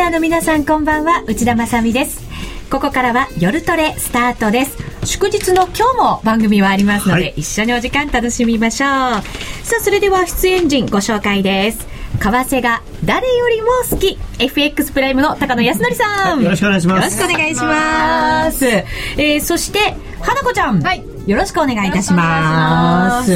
スナーの皆さんこんばんは。内田まさです。ここからは夜トレスタートです。祝日の今日も番組はありますので、はい、一緒にお時間楽しみましょう。さあそれでは出演陣ご紹介です。為替が誰よりも好き。FX プライムの高野康則さん、はい、よろしくお願いします。よろしくお願いします。えー、そして花子ちゃん、はい、よろしくお願いいたします。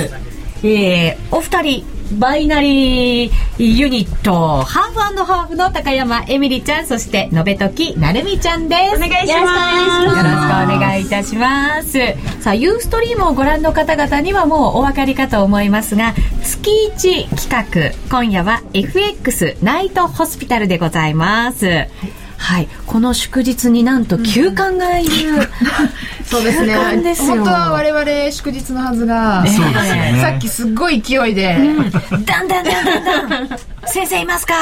えー、お二人バイナリーユニットハーフハーフの高山エミリちゃんそして延べ時なるみちゃんです。お願いします。よろしくお願いいたします。さあユーストリームをご覧の方々にはもうお分かりかと思いますが月1企画今夜は FX ナイトホスピタルでございます、はいはい、この祝日になんと休館がいる、うん、そうですね本当は我々祝日のはずが、ね、さっきすっごい勢いで、うん、だんだんだんだんだん先生いますか？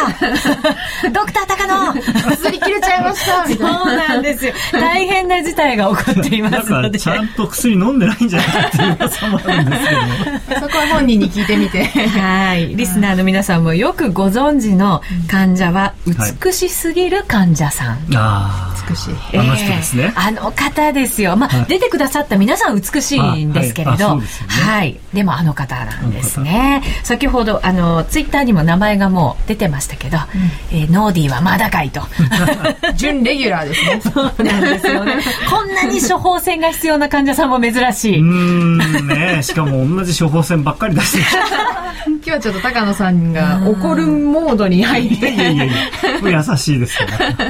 ドクター高野。釣り切れちゃいました。みたいなそうなんですよ。大変な事態が起こっていますので。ちゃんと薬飲んでないんじゃないかっていう噂もあるんですけどそこは本人に聞いてみて。はい。リスナーの皆さんもよくご存知の患者は美しすぎる患者さん、美しい、えー、あの人ですね。あの方ですよ。まあ、はい、出てくださった皆さん美しいんですけれど、はい、ね。はい、でもあの方なんですね。先ほどあのツイッターにも名前がもう出てましたけど、うん、えー、ノーディーはまだかいと。準レギュラーですね。そうなんですよね。こんなに処方箋が必要な患者さんも珍しい。うんねしかも同じ処方箋ばっかり出して今日はちょっと高野さんが怒るモードに入って。いやいやいや優しいです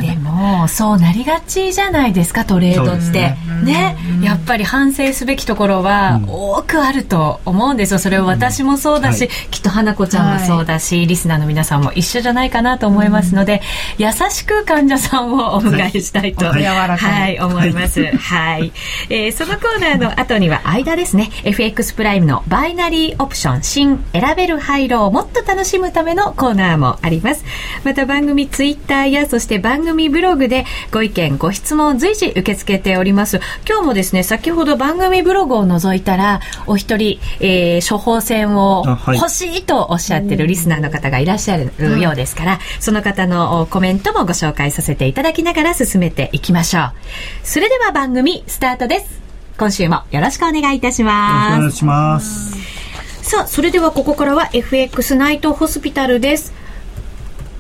でもそうなりがちじゃないですかトレードって。ね。ね。やっぱり反省すべきところは多くあると思うんですよ。それを私もそうだし、うん。はい、きっと花子ちゃんもそうだし、はい、リスナーの皆さんも一緒じゃないかなと思いますので、うん、優しく患者さんをお迎えしたいと、はい、はい、思います。はい、えー、そのコーナーの後には間ですね、FX プライムのバイナリーオプション新選べる廃炉をもっと楽しむためのコーナーもあります。また番組ツイッターやそして番組ブログでご意見ご質問随時受け付けております。今日もですね、先ほど番組ブログを覗いたらお一人、えー、処方箋を欲しいとおっしゃってるリスナーの方がいらっしゃるようですから、その方のコメントもご紹介させていただきながら進めていきましょう。それでは番組スタートです。今週もよろしくお願いいたします。お願いします。さあ、それではここからは FX ナイトホスピタルです。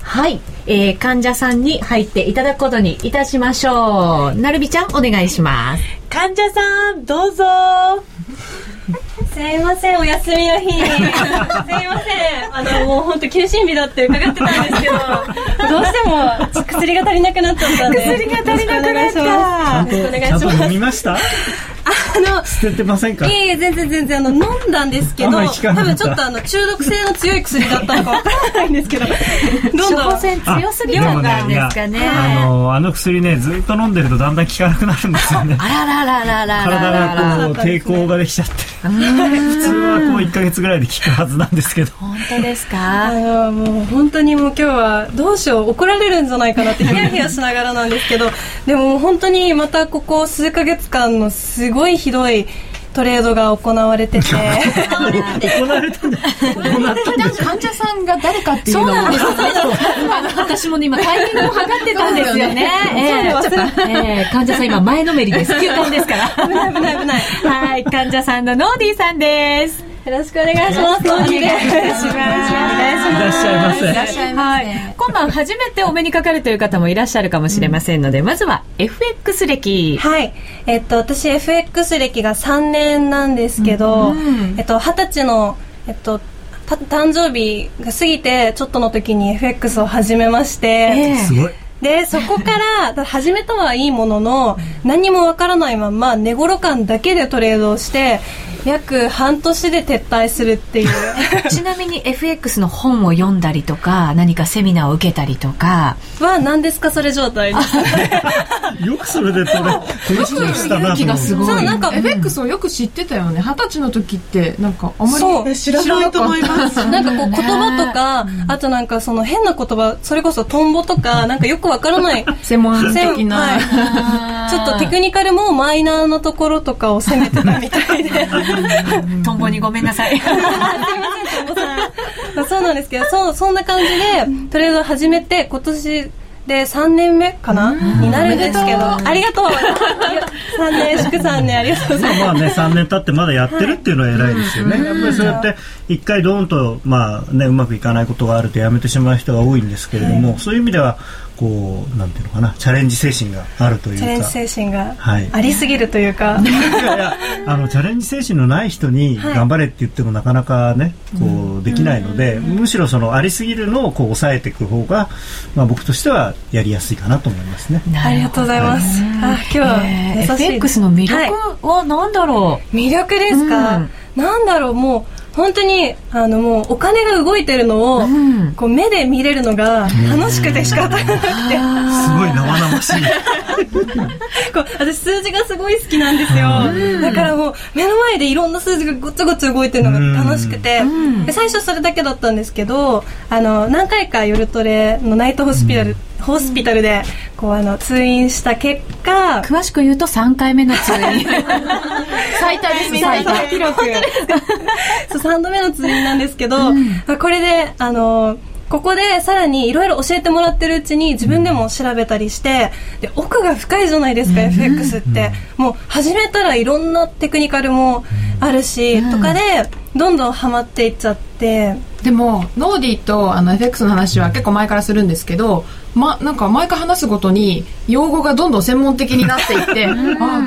はい、えー、患者さんに入っていただくことにいたしましょう。なるびちゃん、お願いします。患者さん、どうぞ。すいません、お休みの日に。すいません。あの、もう本当休診日だって伺ってたんですけど、どうしても薬が足りなくなっちゃったんで。薬が足りなくなった。よろしくお願いします。ちゃんと飲みました？あの捨ててませんか？いえいえ全然全然あの飲んだんですけど多分ちょっとあの中毒性の強い薬だったのかわからないんですけどどんどん。強すぎるんですかね。あのあの薬ねずっと飲んでるとだんだん効かなくなるんですよね。あららららら体がこう抵抗ができちゃって。普通はこう1か月ぐらいで効くはずなんですけど。本当ですか？あもう本当にもう今日はどうしよう怒られるんじゃないかなってヒヤヒヤしながらなんですけどでも本当にまたここ数か月間のすごいひどいトレードが行われてて。行われたんだ患者さんが誰かっていうのも私もね今タイミングを測ってたんですよねえー、患者さん今前のめりです休館ですから危ない危ない危ないはい患者さんのノーディーさんですよろしくお願いします。お願いします。いらっしゃいませ。いらっしゃいませ。はい。今晩初めてお目にかかるという方もいらっしゃるかもしれませんので、うん、まずは FX 歴。はい。えっと、私 FX 歴が3年なんですけど、うん、えっと、二十歳の、えっと、誕生日が過ぎてちょっとの時に FX を始めまして、えー、すごいでそこから始めたはいいものの何もわからないまま寝頃感だけでトレードをして約半年で撤退するっていう。ちなみに FX の本を読んだりとか何かセミナーを受けたりとか。は何ですかそれ状態？で すよくそれでトレ取したな気がすごい。そうなんか FX をよく知ってたよね。二十歳の時ってなんかあまり知らないと思います。なんかこう言葉とか、あとなんかその変な言葉それこそトンボとかなんかよくわからない。専門的な、はい、ちょっとテクニカルもマイナーなところとかを攻めてたみたいで。トンボにごめんなさい。すいませ。そうなんですけど、そう、そんな感じで、トレードを始めて、今年、で3年目かなになるんですけど。ありがとう。3年祝3年ありがとうございます。まあね3年経ってまだやってるっていうのは偉いですよね、やっぱりそうやって一回ドーンとまあねうまくいかないことがあるとやめてしまう人が多いんですけれども、そういう意味ではこうなんていうのかなチャレンジ精神があるというか。チャレンジ精神がありすぎるというか、はい、いやいやあのチャレンジ精神のない人に頑張れって言ってもなかなかねこうできないので、むしろそのありすぎるのをこう抑えていく方が、まあ、僕としてはやりやすいかなと思いますね。ありがとうございます、あ今日は、え。ー、FX の魅力は何だろう、魅力ですか、うん、なんだろう？もう本当にあのもうお金が動いてるのを、うん、こう目で見れるのが楽しくて仕方がなくて、すごい生々しい。こう私数字がすごい好きなんですよ、だからもう目の前でいろんな数字がごつごつ動いてるのが楽しくて、で最初それだけだったんですけどあの何回か夜トレのナイトホスピタル、ホスピタルでこうあの通院した結果詳しく言うと3回目の通院。最多です最多。記録そう3度目の通院なんですけど、うん、これであのここでさらにいろいろ教えてもらってるうちに自分でも調べたりしてで奥が深いじゃないですか、うん、FX って、もう始めたらいろんなテクニカルもあるし、うん、とかでどんどんハマっていっちゃって。でもノーディーとあの FX の話は結構前からするんですけどま、なんか毎回話すごとに用語がどんどん専門的になっていって あ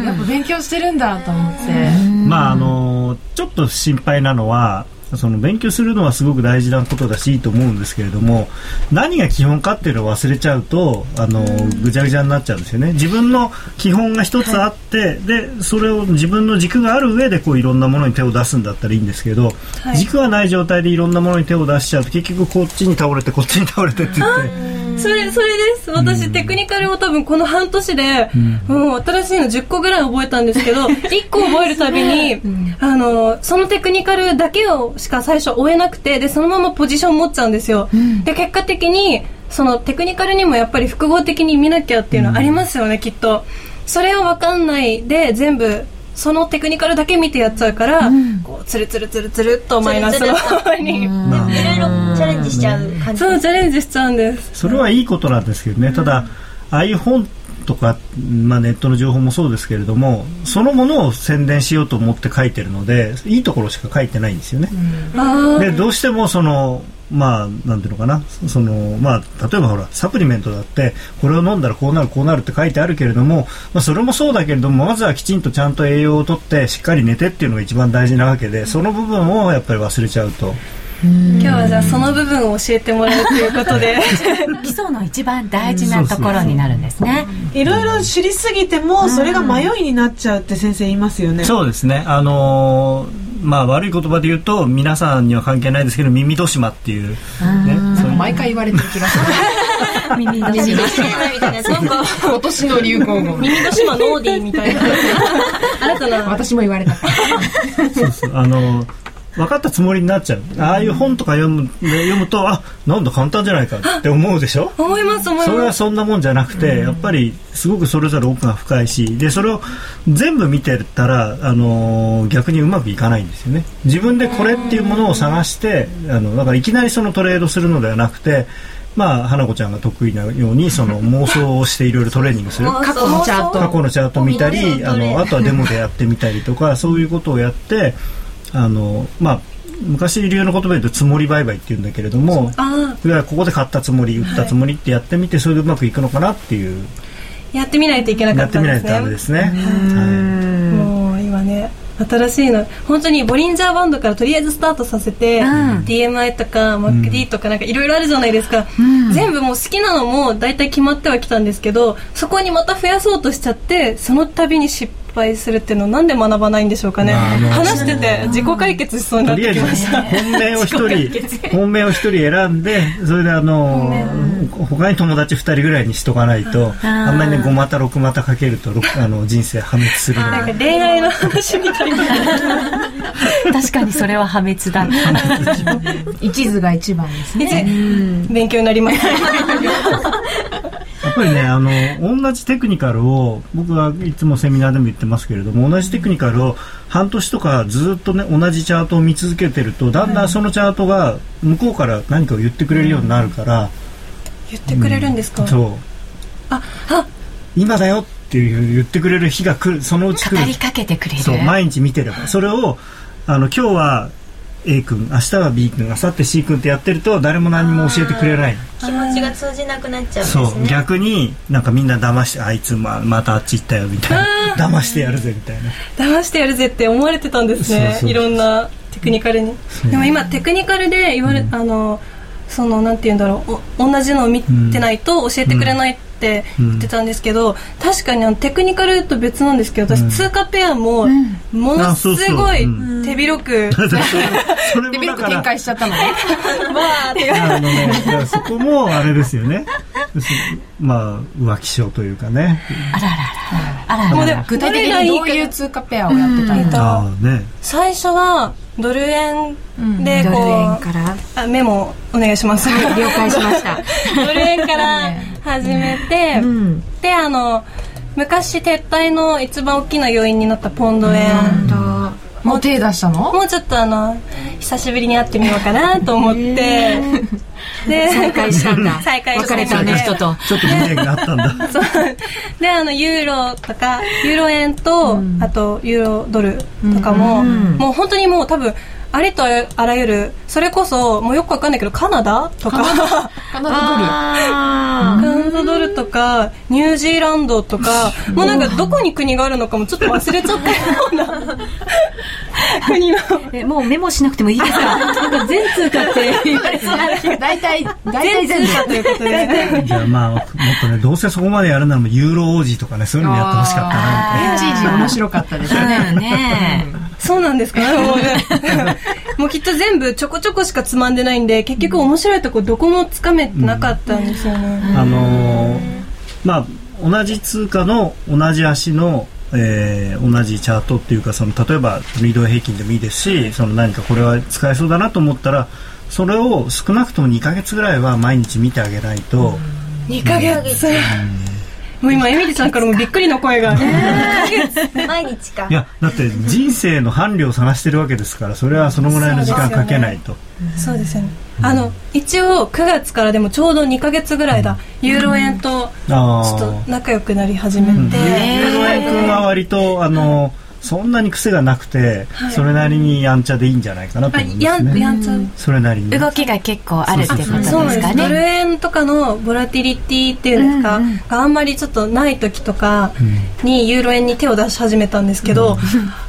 やっぱ勉強してるんだと思って。まああのちょっと心配なのはその勉強するのはすごく大事なことだしいいと思うんですけれども何が基本かっていうのを忘れちゃうとあのぐちゃぐちゃになっちゃうんですよね。自分の基本が一つあって、はい、でそれを自分の軸がある上でこういろんなものに手を出すんだったらいいんですけど、はい、軸がない状態でいろんなものに手を出しちゃうと結局こっちに倒れてこっちに倒れてって言って。それそれです。私、テクニカルを多分この半年で、もう新しいの10個ぐらい覚えたんですけど 1個覚えるたびに、あのそのテクニカルだけをしか最初追えなくてでそのままポジション持っちゃうんですよ、で結果的にそのテクニカルにもやっぱり複合的に見なきゃっていうのはありますよね、きっと。それを分かんないで全部そのテクニカルだけ見てやっちゃうから、うん、こうつるつるつるつるっとマイナスの方に。いろいろチャレンジしちゃう感じ。そうチャレンジしちゃうんです。それはいいことなんですけどね、ただああいう本とか、まあ、ネットの情報もそうですけれどもそのものを宣伝しようと思って書いてるのでいいところしか書いてないんですよね。うん、でどうしてもそのまあ、なんていうのかな、その、まあ、例えばほら、サプリメントだって、これを飲んだらこうなる、こうなるって書いてあるけれども、まあ、それもそうだけれども、まずはきちんとちゃんと栄養をとって、しっかり寝てっていうのが一番大事なわけで、その部分をやっぱり忘れちゃうと。今日はじゃあその部分を教えてもらうということで。基礎の一番大事なところになるんですね。いろいろ知りすぎてもそれが迷いになっちゃうって先生言いますよね。そうですね。あのーまあ悪い言葉で言うと皆さんには関係ないですけど耳戸島っていう,、ね、毎回言われてる気がする。耳戸島。みたいな今年の流行語。耳戸島ノーディーみたいな。新たな私も言われた。そうそう。あの分かったつもりになっちゃう。ああいう本とか読む読むとあなんだ簡単じゃないかって思うでしょ？思います思います。それはそんなもんじゃなくて、やっぱりすごくそれぞれ奥が深いしでそれを全部見てたら、あのー、逆にうまくいかないんですよね。自分でこれっていうものを探してあのだからいきなりそのトレードするのではなくてまあ、花子ちゃんが得意なようにその妄想をしていろいろトレーニングする。過去のチャート。過去のチャート見たりあのあとはデモでやってみたりとかそういうことをやってあのまあ昔流の言葉で言うと積もり売買っていうんだけれどもここで買ったつもり売ったつもりってやってみてそれでうまくいくのかなっていう。やってみないといけなかったんですね。やってみないとダメですね、はい、もう今ね新しいの本当にボリンジャーバンドからとりあえずスタートさせて、うん、DMI とか MacD とかなんかいろいろあるじゃないですか、うん、全部もう好きなのも大体決まってはきたんですけどそこにまた増やそうとしちゃってその度に失敗するっていうのをなんで学ばないんでしょうかね、話してて自己解決しそうになってきました。本命を一人本命を一人選んでそれであの他に友達二人ぐらいにしとかないとあんまりね5股6股かけるとあの人生破滅するなんか恋愛の話みたいな。確かにそれは破滅だ。一途が一番ですね。勉強になります やっぱりねあの同じテクニカルを僕はいつもセミナーでも言ってますけれども同じテクニカルを半年とかずっとね同じチャートを見続けてるとだんだんそのチャートが向こうから何かを言ってくれるようになるから、言ってくれるんですか、そう。ああ。今だよっていう言ってくれる日が来る。そのうち来る。語りかけてくれる。そう毎日見てれば。それをあの今日は A 君明日は B 君明後日 C 君ってやってると誰も何も教えてくれない。気持ちが通じなくなっちゃうんですそうね逆になんかみんな騙してあいつままたあっち行ったよみたいな。騙してやるぜみたいな。騙してやるぜって思われてたんですね。いろんなテクニカルに。でも今テクニカルで言われ、あのそのなんて言うんだろうお同じのを見てないと教えてくれないって言ってたんですけど、確かにあのテクニカルと別なんですけど私、うん。通貨ペアもものすごいうん。手広く、それそれでビルク展開しちゃったのね。わーってあのね、だからそこもあれですよね。まあ浮気症というかね。あららら。あらら。ら具体的にどういう通貨ペアをやってたの？えっとああね。最初はドル円でドルこ円から。うあメモお願いします。了解しました。ドル円から始めて、うん。であの昔撤退の一番大きな要因になったポンド円もう手出したの？もうちょっとあの久しぶりに会ってみようかなと思って、で再会したんだ。再会別れたあの人と。ちょっと未練があったんだ。そう。であのユーロとかユーロ円と、あとユーロドルとかも、もう本当にもう多分ありとあらゆるそれこそもうよくわかんないけどカナダとか。カナダ？あカナダドルとかニュージーランドとか。もうなんかどこに国があるのかもちょっと忘れちゃったような国えもうメモしなくてもいいですか？なんか全通貨って言われそう。なドル大体大体全通貨ということで。じゃあまあもっとねどうせそこまでやるならユーロ王子とかねそういうのやってほしかったなみたいな。いちいち面白かったです。よねうんね。そうなんですか？ねもうね。もうきっと全部ちょこちょこしかつまんでないんで結局面白いとこどこもつかめてなかったんですよね、あのーまあ同じ通貨の同じ足のえー同じチャートっていうかその例えば移動平均でもいいですしその何かこれは使えそうだなと思ったらそれを少なくとも2ヶ月ぐらいは毎日見てあげないと、2ヶ月もう今エミリちゃんからもびっくりの声が。毎日か。いやだって人生の伴侶を探してるわけですからそれはそのぐらいの時間かけないと、そうですよね。あの一応9月からでもちょうど2ヶ月ぐらいだ。ユーロ円とちあょっと仲良くなり始めて、うん。ユーロ円君は割とあのそんなに癖がなくて、それなりにやんちゃでいいんじゃないかなとあ思いまやんすね。やんちゃう。それなりに。動きが結構あるっていうことですそうなんでかす。ドルね円とかのボラティリティっていうんですか、があんまりちょっとない時とかにユーロ円に手を出し始めたんですけど、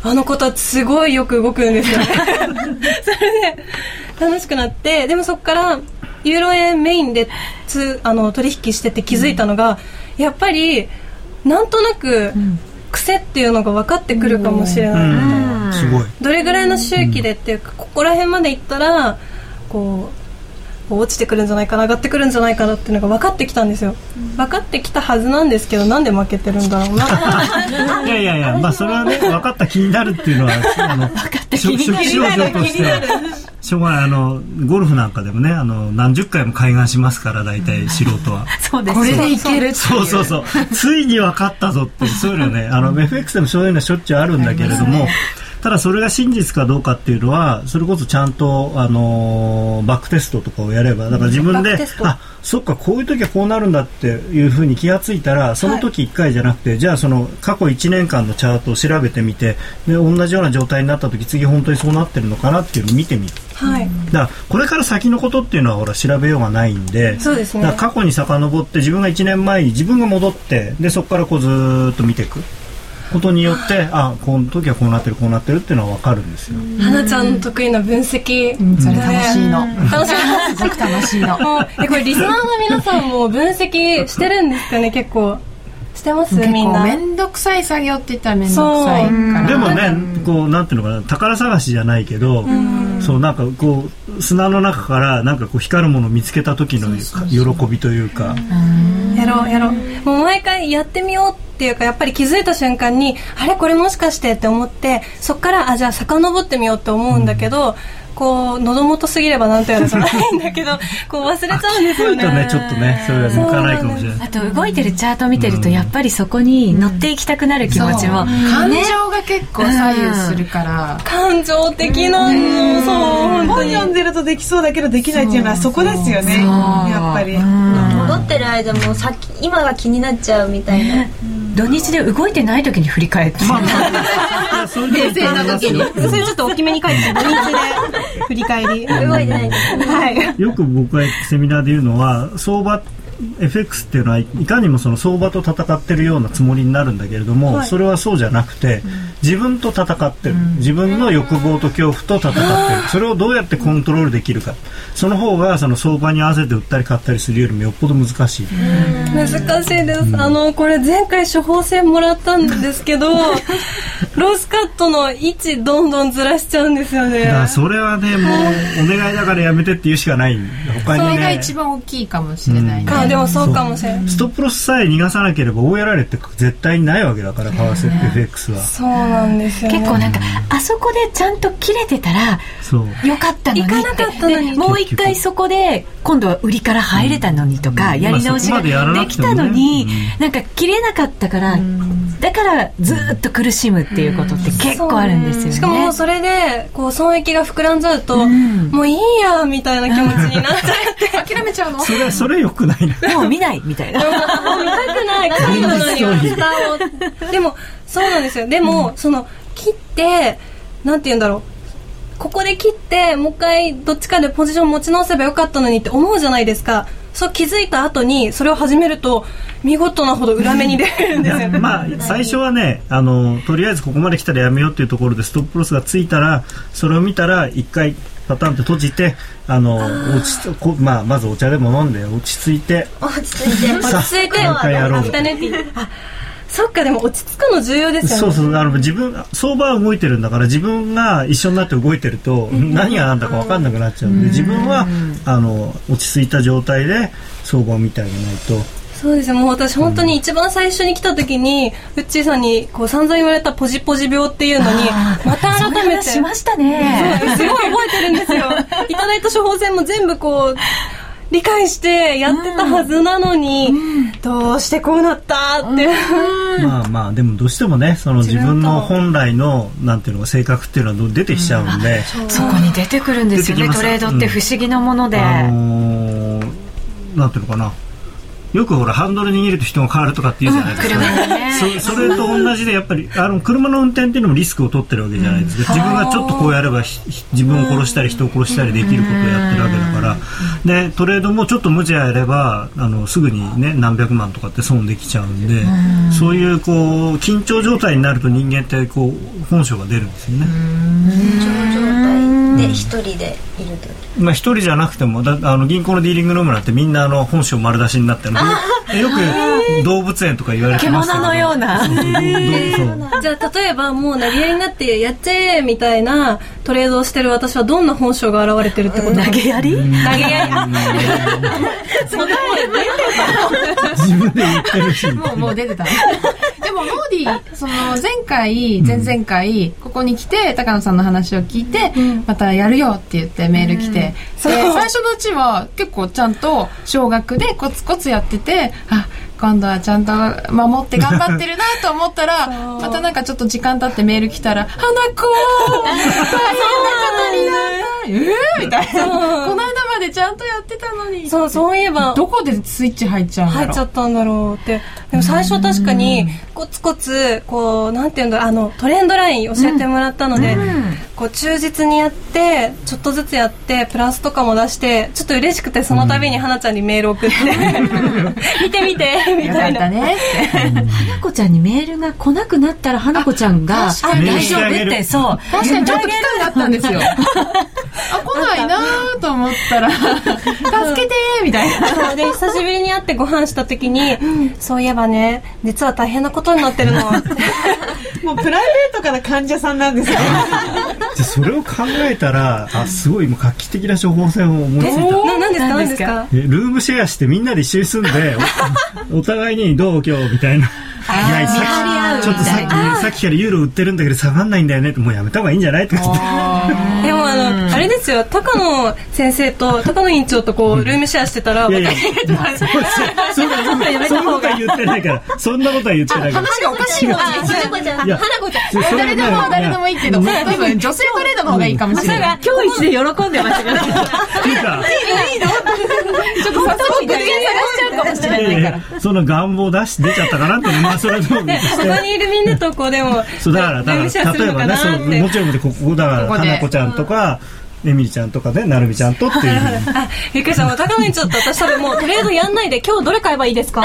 あの子たちすごいよく動くんですよ。ね それで楽しくなってでもそこからユーロ円メインでつあの取引してて気づいたのが、やっぱりなんとなく癖っていうのが分かってくるかもしれない、うん、すごい。どれぐらいの周期でっていうか、ここら辺までいったらこう落ちてくるんじゃないかな上がってくるんじゃないかなっていうのが分かってきたんですよ、分かってきたはずなんですけどなんで負けてるんだろうな。いやいやいや、まあそれはね、分かった気になるっていうのは、あの、分かった気になる。症状としては、しょうがない、あの、ゴルフなんかでもね、あの、何十回も開眼しますから、大体素人は。そうです。これでいけるっていう。そうそうそう。ついに分かったぞって、そういうのね、あの、FX でもそういうのはしょっちゅうあるんだけれども、ただそれが真実かどうかっていうのは、それこそちゃんと、あのーバックテストとかをやれば、だから自分であ、そっか、こういう時はこうなるんだっていうふうに気がついたら、その時1回じゃなくて、じゃあその過去1年間のチャートを調べてみて、で、同じような状態になった時、次本当にそうなってるのかなっていうのを見てみる。はい。だからこれから先のことっていうのはほら調べようがないんでそうですね。だから過去に遡って自分が1年前に自分が戻ってでそこからこうずーっと見ていくことによってあこの時はこうなってるこうなってるっていうのは分かるんですよ、花ちゃんの得意な分析、うん。それ楽しいの。ね楽しい。すごく楽しいの。もう。えこれリスナーの皆さんも分析してるんですかね？結構。してます？みんな。面倒くさい作業って言ったら面倒くさいから。でもねこうなんていうのかな？宝探しじゃないけど、そうなんかこう砂の中からなんかこう光るものを見つけた時の喜びというか。やろうやろう。もう毎回やってみようっていうかやっぱり気づいた瞬間にあれ？これもしかしてって思ってそっからあじゃあ遡ってみようって思うんだけど、こう喉元すぎればなんてやるじゃないんだけど こう忘れちゃうんですよね。とねちょっとね。それは向かないかもしれない。あと動いてるチャート見てるとやっぱりそこに乗っていきたくなる気持ちも、感情が結構左右するから、感情的なのそう本読んでるとできそうだけどできないっていうのはそこですよね。やっぱり。うん。戻ってる間もさっき今が気になっちゃうみたいな土日で動いてない時に振り返って、まあまあ。そういう冷静な時に。それちょっと大きめに書いて土日で振り返り。動いてないはい。よく僕がセミナーで言うのは相場 FX っていうのはいかにもその相場と戦ってるようなつもりになるんだけれども、それはそうじゃなくて自分と戦ってる、自分の欲望と恐怖と戦ってる、それをどうやってコントロールできるか。その方がその相場に合わせて売ったり買ったりするよりもよっぽど難しい、難しいです、あのこれ前回処方箋もらったんですけど ロースカットの位置どんどんずらしちゃうんですよね。だからそれはねもうお願いだからやめてって言うしかない。他にそれがね一番大きいかもしれないね、あでもそうかもしれないストップロスさえ逃がさなければ大やられって絶対にないわけだから為替 FX は。そうなんですよ、ね、結構なんかあそこでちゃんと切れてたらそう。よかったのに行かなかったのに。でもう一回そこで今度は売りから入れたのにとか、やり直しができたのに、うん。なんか切れなかったから、だからずっと苦しむっていうことって結構あるんですよね。しかもそれでこう損益が膨らんじゃうと、ん。もういいやみたいな気持ちになっちゃって。諦めちゃうのそれそれよくないなもう見ないみたいな。もう見たくない。最後のにはでもそうなんですよ。でも、その切ってなんて言うんだろう。ここで切ってもう一回どっちかでポジション持ち直せばよかったのにって思うじゃないですか。そう気づいた後にそれを始めると見事なほど裏目に出るんですよ。ねまあ最初はねあのとりあえずここまで来たらやめようっていうところでストップロスがついたらそれを見たら一回パタンって閉じてあの落ち着こまあ、まずお茶でも飲んで落ち着いて。落ち着いて。落ち着いてもう一回やろうアフタヌーンティーあそっかでも落ち着くの重要ですよね。そうそうあの自分相場は動いてるんだから自分が一緒になって動いてると何が何だか分かんなくなっちゃうんで自分はあの落ち着いた状態で相場を見てあげないとそうです。よもう私本当に一番最初に来た時にウッチーさんにこう散々言われたポジポジ病っていうのにまた改めて。話しましたね。すごい覚えてるんですよ。いただいた処方箋も全部こう理解してやってたはずなのに、どうしてこうなったって、まあまあでもどうしてもねその自分の本来のなんていうのか性格っていうのは出てきちゃうんで、そこに出てくるんですよね。トレードって不思議なもので。あのーなんていうのかなよくほらハンドル握ると人が変わるとかって言うじゃないですか、車がね。そそれと同じでやっぱり あの車の運転っていうのもリスクを取ってるわけじゃないですか、自分がちょっとこうやれば自分を殺したり人を殺したりできることをやってるわけだから。でトレードもちょっと無茶やればあのすぐにね何百万とかって損できちゃうんでそういうこう緊張状態になると人間ってこう本性が出るんですよね。状態で一人でいると。まあ一人じゃなくてもだあの銀行のディーリングルームなんてみんなあの本性丸出しになってよく動物園とか言われてますけど獣のような。そうそうどそう。じゃあ例えばもう投げやりになってやっちゃえみたいなトレードをしてる私はどんな本性が現れてるってこと？投げやり？投げやり。あ自分で言ってるし。もうもう出てた ディーその前回前々回ここに来て高野さんの話を聞いて、またやるよって言ってメール来て、で最初のうちは結構ちゃんと少額でコツコツやっててあ今度はちゃんと守って頑張ってるなと思ったら またなんかちょっと時間経ってメール来たら「花子 大変なことになった」えー、みたいな。この間までちゃんとやってたのに。そうそういえば。どこでスイッチ入っちゃうんだろう。入っちゃったんだろうって。でも最初確かにコツコツこうなんていうんだろうあのトレンドライン教えてもらったので、こう忠実にやってちょっとずつやってプラスとかも出してちょっと嬉しくてその度に花ちゃんにメール送って。見て見てみたいな。ったね花子ちゃんにメールが来なくなったら花子ちゃんが大丈夫ってそう。確かにちょっと期間があったんですよ。あ、来ないなーと思ったら、助けてーみたいな。で久しぶりに会ってご飯した時に、そういえばね実は大変なことになってるの。もうプライベートから患者さんなんですね。じゃあそれを考えたらあすごいもう画期的な処方箋を思いついた。な何ですか何ですすか？えルームシェアしてみんなで一緒に住んでおお互いにどう今日みたいな。いやさっきちょっとさっきさっきからユーロ売ってるんだけど下がんないんだよねってもうやめた方がいいんじゃないとか言って。でもあのあれですよ高野先生と高野院長とこうルームシェアしてたらいやいや。私そそんなそんなことは言ってないからそんなことは言ってないから。話がおかしいの花子ちゃん花子ちゃん誰でも誰でもいいけど。多分女性トレードの方がいいかもしれない。今日一で喜んでましたねっていうか。ちょっと早速物件探しちゃうかもしれないいやいやその願望出し出ちゃったかなってまあ それはどうですここにいるみんなとこうでもそうだからだルームシェアするのかから例えばねそうもちろんここだから花子ちゃんとかエミリちゃんとかねなるみちゃんとっていうびっくりしたもう高野院長と私多分もうトレードやんないで今日どれ買えばいいですか？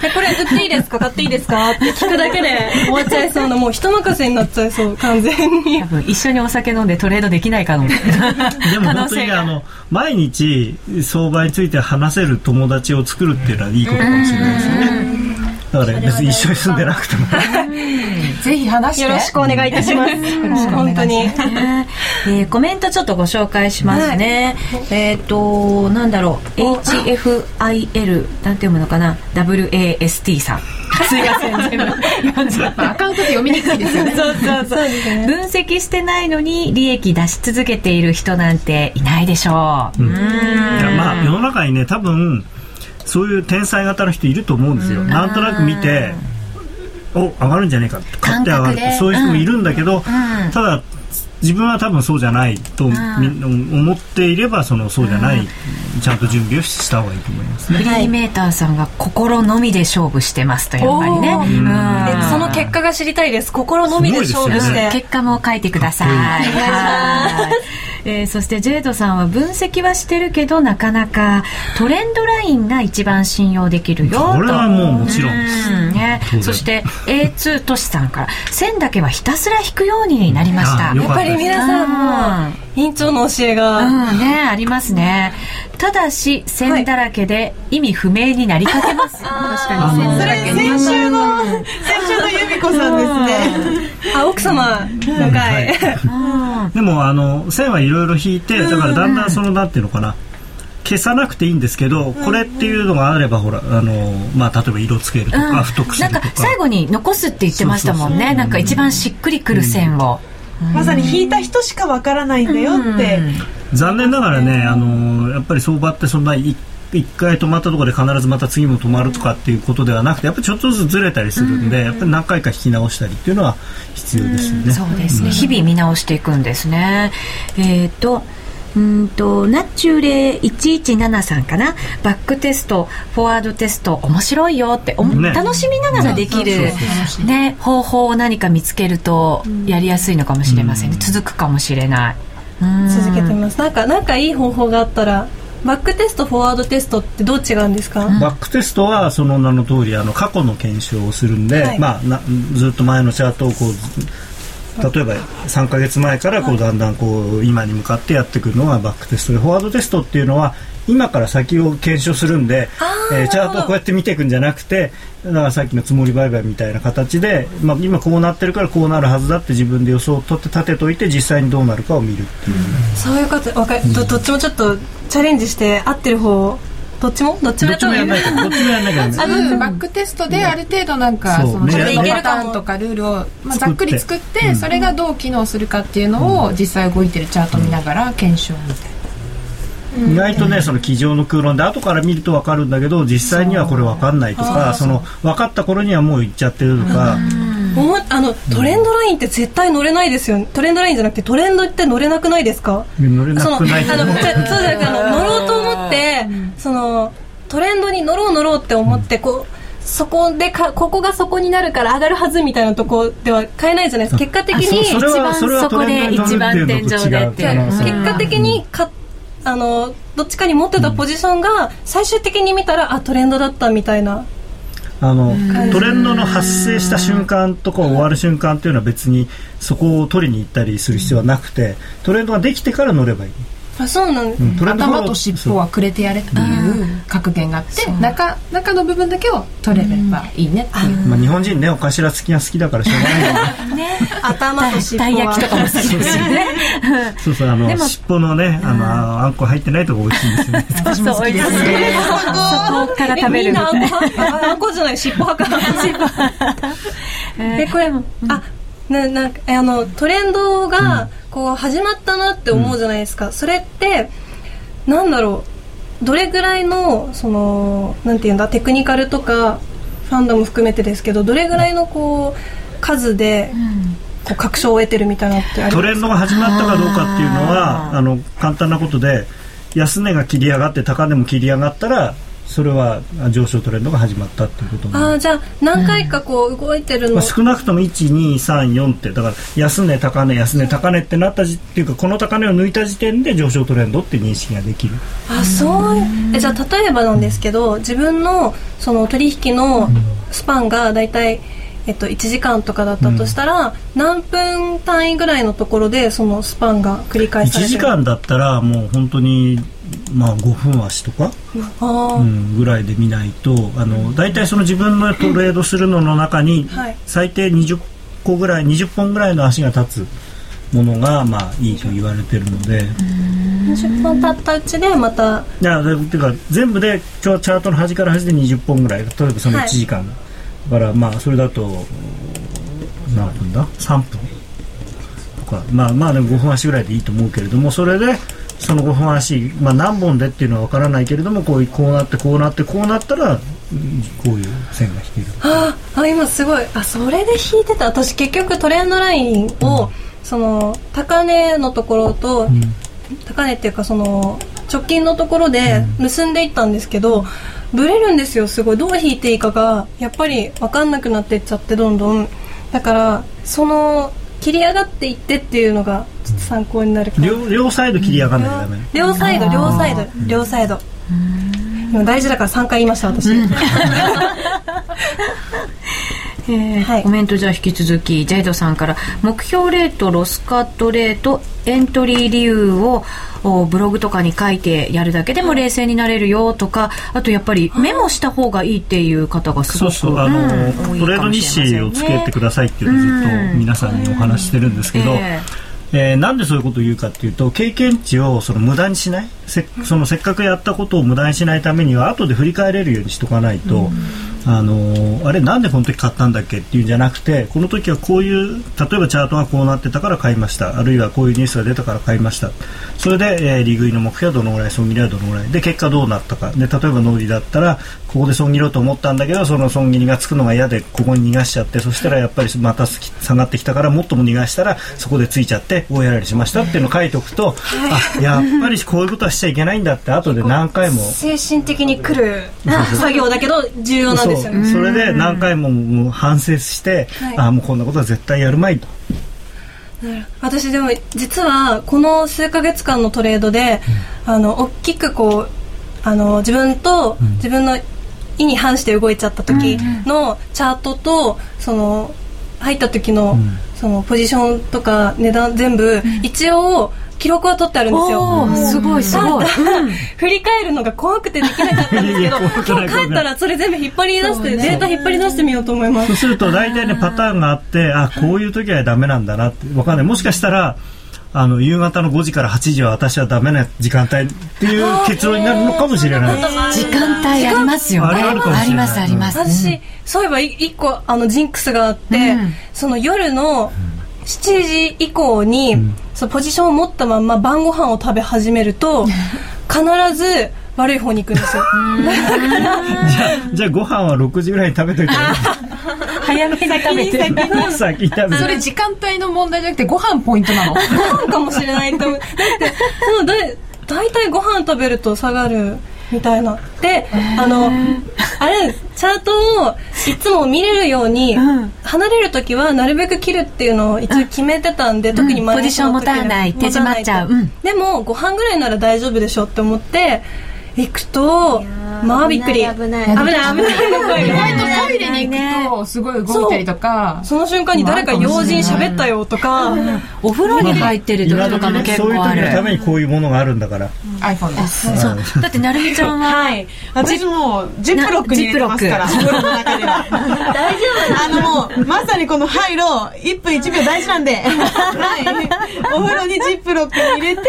でこれ売っていいですか？買っていいですかって聞くだけで終わっちゃいそうなもう人任せになっちゃいそう完全に。多分一緒にお酒飲んでトレードできないかも。でも本当にあの毎日相場について話せる友達を作るっていうのはいいことかもしれないですよね。だから別に一緒に住んでなくてもぜひ話して。よろしくお願いいたします。本当に。えーコメントちょっとご紹介しますね、えっ、となんだろう。HFIL なんて読むのかな？WAST さん。すいません全部読んじゃった。アカウントで読みにくいですよね。そうそうそう。分析してないのに利益出し続けている人なんていないでしょう、うん、いやまあ世の中にね多分そういう天才型の人いると思うんですよ、なんとなく見てお上がるんじゃねえかって買って上がる。そういう人もいるんだけど、ん。ただ自分は多分そうじゃないとみん。な思っていればそのそうじゃない、ちゃんと準備をした方がいいと思いますね。フリーメーターさんが心のみで勝負してますとやっぱりね、うん。でその結果が知りたいです。心のみで勝負して。結果も書いてください。はいえーそしてジェイドさんは分析はしてるけどなかなかトレンドラインが一番信用できるよこれはもうもちろん。うん。ね。そして A2 トシさんから線だけはひたすら引くようになりました。やっぱり皆さんも院長の教えが。うん。ね。ありますね。ただし線だらけで意味不明になりかけます、確かに線だらけに先週の先週の由美子さんですね。あ奥様の回。うん。でもあの線はいろいろ引いてだからだんだんそのなんていうのかな。消さなくていいんですけど、これっていうのがあればほらあの、まあ、例えば色つけるとか、うん。太くすなんるとか。か最後に残すって言ってましたもんね。なんか一番しっくりくる線を、まさに引いた人しかわからないんだよって、残念ながらねあのやっぱり相場ってそんない一回止まったところで必ずまた次も止まるとかっていうことではなくてやっぱりちょっとずつずれたりするんで、やっぱり何回か引き直したりっていうのは必要ですよね。そうですね、日々見直していくんですね。えっ、とうんとナッチューレ117さんかな？バックテストフォワードテスト面白いよっておもね。楽しみながらできる、ね、方法を何か見つけるとやりやすいのかもしれませんね、続くかもしれない。うん。続けてみます。なんかなんかいい方法があったらバックテストフォワードテストってどう違うんですか、バックテストはその名の通りあの過去の検証をするんで、はい。まあ、なずっと前のチャートをこうず例えば3か月前からこうだんだんこう今に向かってやってくるのがバックテストでフォワードテストっていうのは今から先を検証するんで、えーチャートをこうやって見ていくんじゃなくてだからさっきの積もり売買みたいな形で、まあ、今こうなってるからこうなるはずだって自分で予想を取って立てといて実際にどうなるかを見るっていう、そういうことわかどどっちもちょっとチャレンジして合ってる方どっちも？どっちもやんないどっちもやんなきゃダメあのバックテストである程度なんかそうね。そのトレードいけるパタかもーンとかルールをまあざっくり作っててそれがどう機能するかっていうのを実際動いてるチャート見ながら検証みたい意外とねその机上の空論で後から見ると分かるんだけど実際にはこれ分かんないとかその分かった頃にはもう行っちゃってるとか、あのトレンドラインって絶対乗れないですよね。トレンドラインじゃなくてトレンドって乗れなくないですか？乗れなそのあのそうじゃなくてあの 乗ろうと思ってそのトレンドに乗ろう乗ろうって思ってこうそこでかここがそこになるから上がるはずみたいなとこでは買えないじゃないですか。結果的あに一番そこで一番天井でって結果的にかあのどっちかに持ってたポジションが最終的に見たらあトレンドだったみたいな。あのトレンドの発生した瞬間とか終わる瞬間っていうのは別にそこを取りに行ったりする必要はなくてトレンドができてから乗ればいいあそうなんです、うん。トレンドフォロー頭と尻尾はくれてやれっていう格言があって中中の部部分だけを取れればいいねっていう、まあ、日本人ねお頭付きが好きだからしょうがないよね。頭と尻尾はたい焼きとかも好きですしね。そうそうあのでも尻尾のねあのあんこ入ってないとこ美味しいんですよね。私も好きですねそこから食べるみみんなあんたいこ派あんこじゃない尻尾派か。えこれあななんかえあのトレンドがこう始まったなって思うじゃないですか、それってなんだろう。どれぐらいのそのなんていうんだテクニカルとかファンドも含めてですけどどれぐらいのこう数でこう確証を得てるみたいなのってありますトレンドが始まったかどうかっていうのはあの簡単なことで安値が切り上がって高値も切り上がったらそれは上昇トレンドが始まったっていうことああじゃあ何回かこう動いてるの、まあ、少なくとも1234ってだから安値高値安値高値ってなったじっていうかこの高値を抜いた時点で上昇トレンドって認識ができる。あそう。えじゃあ例えばなんですけど自分のその取引のスパンがだいたいえっと、1時間とかだったとしたら、何分単位ぐらいのところでそのスパンが繰り返さ1れてる？時間だったらもう本当にまあ5分足とか、うん、ぐらいで見ないとあの大体その自分のトレードするのの中にはい。最低20個ぐらい20本ぐらいの足が立つものがまあいいと言われてるので。20分経ったうちでまた。いやでていうか全部で今日チャートの端から端で20本ぐらい例えばその1はい。時間、だからまあそれだと何分だ？3分。とかまあまあでも5分足ぐらいでいいと思うけれどもそれでその5分足、まあ、何本でっていうのは分からないけれどもこうこうなってこうなってこうなったらうんこういう線が引ける。ああ今すごい。あそれで引いてた。私結局トレンドラインを、その高値のところと、高値っていうかその直近のところで結んでいったんですけど、ブレるんですよすごい。どう引いていいかがやっぱり分かんなくなっていっちゃってどんどん。だからその切り上がっていってっていうのがちょっと参考になる両両サイド切り上がんなきゃダメ。両サイド両サイド両サイド。今大事だから3回言いました私、えーはい。コメントじゃあ引き続きジャイドさんから目標レートロスカットレートエントリー理由をおブログとかに書いてやるだけでも冷静になれるよとかあとやっぱりメモした方がいいっていう方がすそうごくそうあの、うん多いトレード日誌をつけてくださいっていうのをずっと皆さん。にお話ししてるんですけど、え。えーなんでそういうことを言うかっていうと経験値をその無駄にしないせそのせっかくやったことを無駄にしないためには後で振り返れるようにしとかないと、あのーあれなんでこの時買ったんだっけ？っていうんじゃなくてこの時はこういう例えばチャートがこうなってたから買いました。あるいはこういうニュースが出たから買いました。それで、えー利食いの目標はどのぐらい損切りはどのぐらいで結果どうなったか。で例えばノーリだったらここで損切ろうと思ったんだけどその損切りがつくのが嫌でここに逃がしちゃってそしたらやっぱりまた下がってきたからもっとも逃がしたらそこでついちゃって大やられしましたっていうのを書いておくと、あやっぱりこういうことはしちゃいけないんだって後で何回も。精神的に来る作業だけど重要なんですよ。ねそれで何回ももう反省して、はい。あもうこんなことは絶対やるまいと。私でも実はこの数ヶ月間のトレードで、あの大きくこうあの自分と自分の意に反して動いちゃった時のチャートとその入った時の,、そのポジションとか値段全部一応記録は取ってあるんですよ。すごいすごい、うん。振り返るのが怖くてできなかった。んですけど今日帰ったらそれ全部引っ張り出して、データ引っ張り出してみようと思います。そうすると大体ねパターンがあってあこういう時はダメなんだなってわかんない。もしかしたらあの夕方の5時から8時は私はダメな時間帯っていう結論になるのかもしれない。時間帯ありますよね。ありますあります。私、そういえばい一個あのジンクスがあって、うん。その夜の7時以降に、そのポジションを持ったまま晩ご飯を食べ始めると 必ず悪い方に行くんですよ。じゃあじゃあご飯は6時ぐらいに食べといて。早めに食べて。先に食べて。それ時間帯の問題じゃなくてご飯ポイントなの？ご飯かもしれないと思う。だってそのだい大体ご飯食べると下がるみたいな。であのあれチャートをいつも見れるように、離れる時はなるべく切るっていうのを一応決めてたんで、特にポジション持たない手締まっちゃう。でもご飯ぐらいなら大丈夫でしょって思って行くとまあびっくり。危ない危ない。危ない危ない。の声意が外とトイレに行くとすごい動いたりとか。その瞬間に誰か用心喋ったよとかお風呂に入ってる時とかも結そういう構ある時のためにこういうものがあるんだから。iPhone です。そう。だってなるみちゃんははい。私もうジップロックに入れてますからお風呂の中では。大丈あのもうまさにこの入ろう。1分1秒大事なんで。はい。お風呂にジップロックに入れて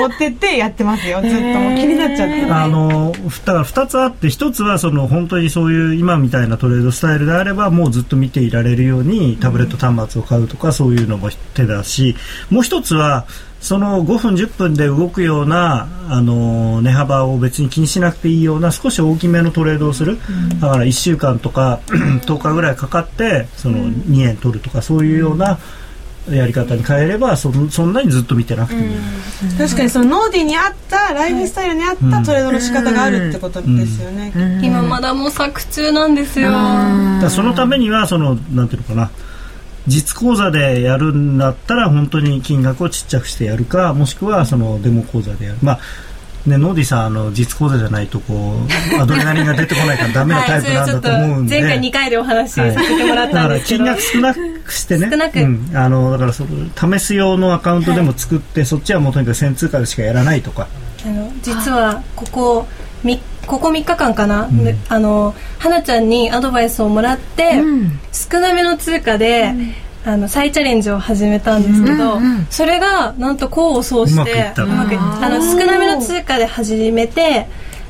持ってってやってますよ。ずっともう気になっちゃってあのだから2つあって1つはその本当にそういう今みたいなトレードスタイルであればもうずっと見ていられるようにタブレット端末を買うとかそういうのも手だしもう1つはその5分10分で動くようなあの値幅を別に気にしなくていいような少し大きめのトレードをする、だから1週間とか 10日ぐらいかかってその2円取るとかそういうようなやり方に変えればそそんなにずっと見てなくていい。確かにそのノーディーに合ったライフスタイルに合ったトレードの仕方があるってことですよね、今まだ模索中なんですよ。だそのためにはそのなんていうのかな。実講座でやるんだったら本当に金額をちっちゃくしてやるかもしくはそのデモ講座でやる。まあね、ノーディさんあの実講座じゃないとこうアドレナリンが出てこないからダメなタイプなんだと思うんで、前回2回でお話しさせてもらったんですけど、金額少なくしてね。少なくうん、あのだからその試す用のアカウントでも作って、そっちはもうとにかく1000通貨でしかやらないとか。あの実はここみここ3日間かな、ん。あの花ちゃんにアドバイスをもらって、うん。少なめの通貨で、あの再チャレンジを始めたんですけど、うんうんそれがなんと功を奏してうまくいった。あの少なめの通貨で始めて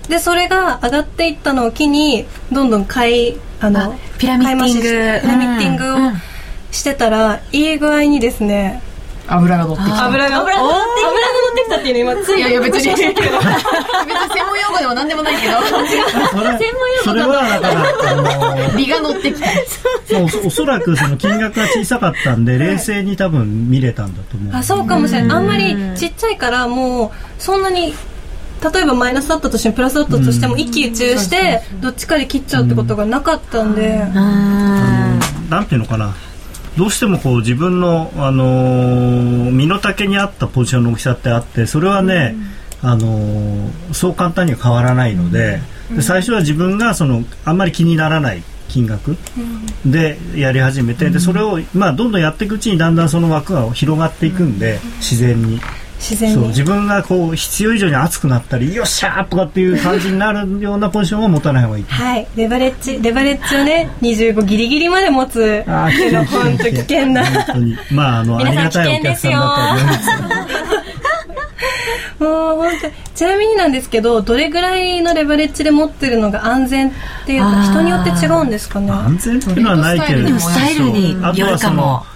でそれが上がっていったのを機にどんどん買いあのあピラミッティング。ピラミッティングをしてたら、いい具合にですね油が乗ってきた。油が。油が乗ってきた。っていうの今ついいやいや別に。別に専門用語では何でもないけど。それそれはだからあの美が乗ってきた。そうおそらくその金額が小さかったんで冷静に多分見れたんだと思う。あそうかもしれない。あんまりちっちゃいからもうそんなに例えばマイナスだったとしてもプラスだったとしても一喜一憂してどっちかで切っちゃうってことがなかったんで。あなんていうのかなどうしてもこう自分の、あのー身の丈に合ったポジションの大きさってあってそれはね、あのーそう簡単には変わらないので,、で最初は自分がそのあんまり気にならない金額でやり始めて、でそれを、まあ、どんどんやっていくうちにだんだんその枠が広がっていくんで、自然に。そう自然に。自分がこう必要以上に熱くなったりよっしゃーとかっていう感じになるようなポジションを持たない方がいい。はい。レバレッジレバレッジをね25ギリギリまで持つ。あーっていう本当危険。な。本当に。まああのありがたいお客さんだと思います。もう本当ちなみになんですけどどれぐらいのレバレッジで持ってるのが安全っていうか人によって違うんですかね。安全っていうのはないけれどでもスタイルにそう。あとよはそのるかも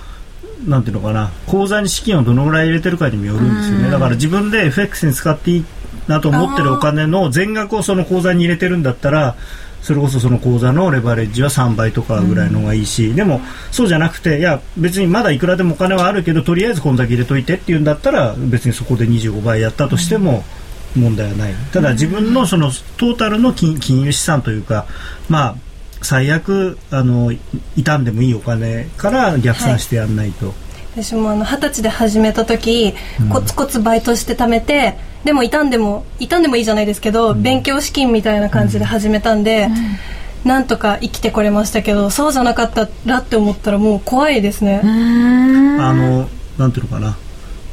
なんていうのかな口座に資金をどのぐらい入れてるかにもよるんですよね。だから自分で FX に使っていいなと思ってるお金の全額をその口座に入れてるんだったらそれこそその口座のレバレッジは3倍とかぐらいの方がいいし、でもそうじゃなくていや別にまだいくらでもお金はあるけどとりあえずこんだけ入れといてっていうんだったら別にそこで25倍やったとしても問題はない。ただ自分のそのトータルの金金融資産というかまあ最悪あのい傷んでもいいお金から逆算してやんないと、私もあの二十歳で始めた時、コツコツバイトして貯めてでも傷んでも傷んでもいいじゃないですけど、勉強資金みたいな感じで始めたんで、なんとか生きてこれましたけどそうじゃなかったらって思ったらもう怖いですね、あのなんていうのかな。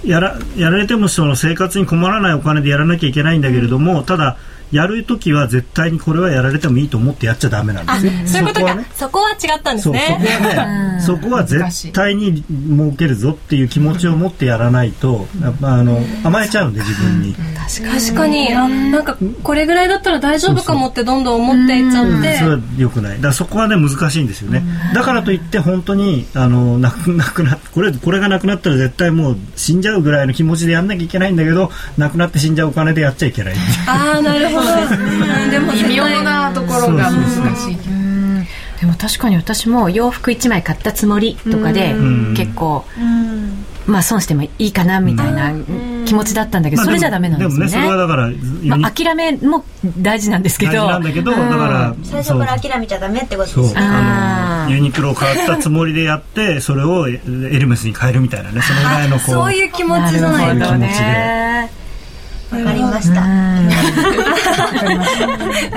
やらやられてもその生活に困らないお金でやらなきゃいけないんだけれども、ただやるときは絶対にこれはやられてもいいと思ってやっちゃダメなんですよ。そういうことか。そこは違ったんですそうそこね。はね、そこは絶対に儲けるぞっていう気持ちを持ってやらないと、やっぱあの甘えちゃうんで自分に、確かに。あなんかこれぐらいだったら大丈夫かもってどんどん思っていっちゃって。それは良くない。だからそこはね難しいんですよね。だからといって本当にあの なくなくなこれこれがなくなったら絶対もう死んじゃうぐらいの気持ちでやんなきゃいけないんだけどなくなって死んじゃうお金でやっちゃいけない。ああなるほど。うんでも微妙なところが難しいでも確かに私も洋服1枚買ったつもりとかでん。結構まあ損してもいいかなみたいな気持ちだったんだけどそれじゃダメなんですよでもねそれはねだからまあ諦めも大事なんですけ大ど事なんだけど、だから最初から諦めちゃダメってことですよね。あのユニクロを買ったつもりでやってそれをエルメスに変えるみたいなね。そのぐらいのこう そういう気持ちじゃなないとねわかりました。わ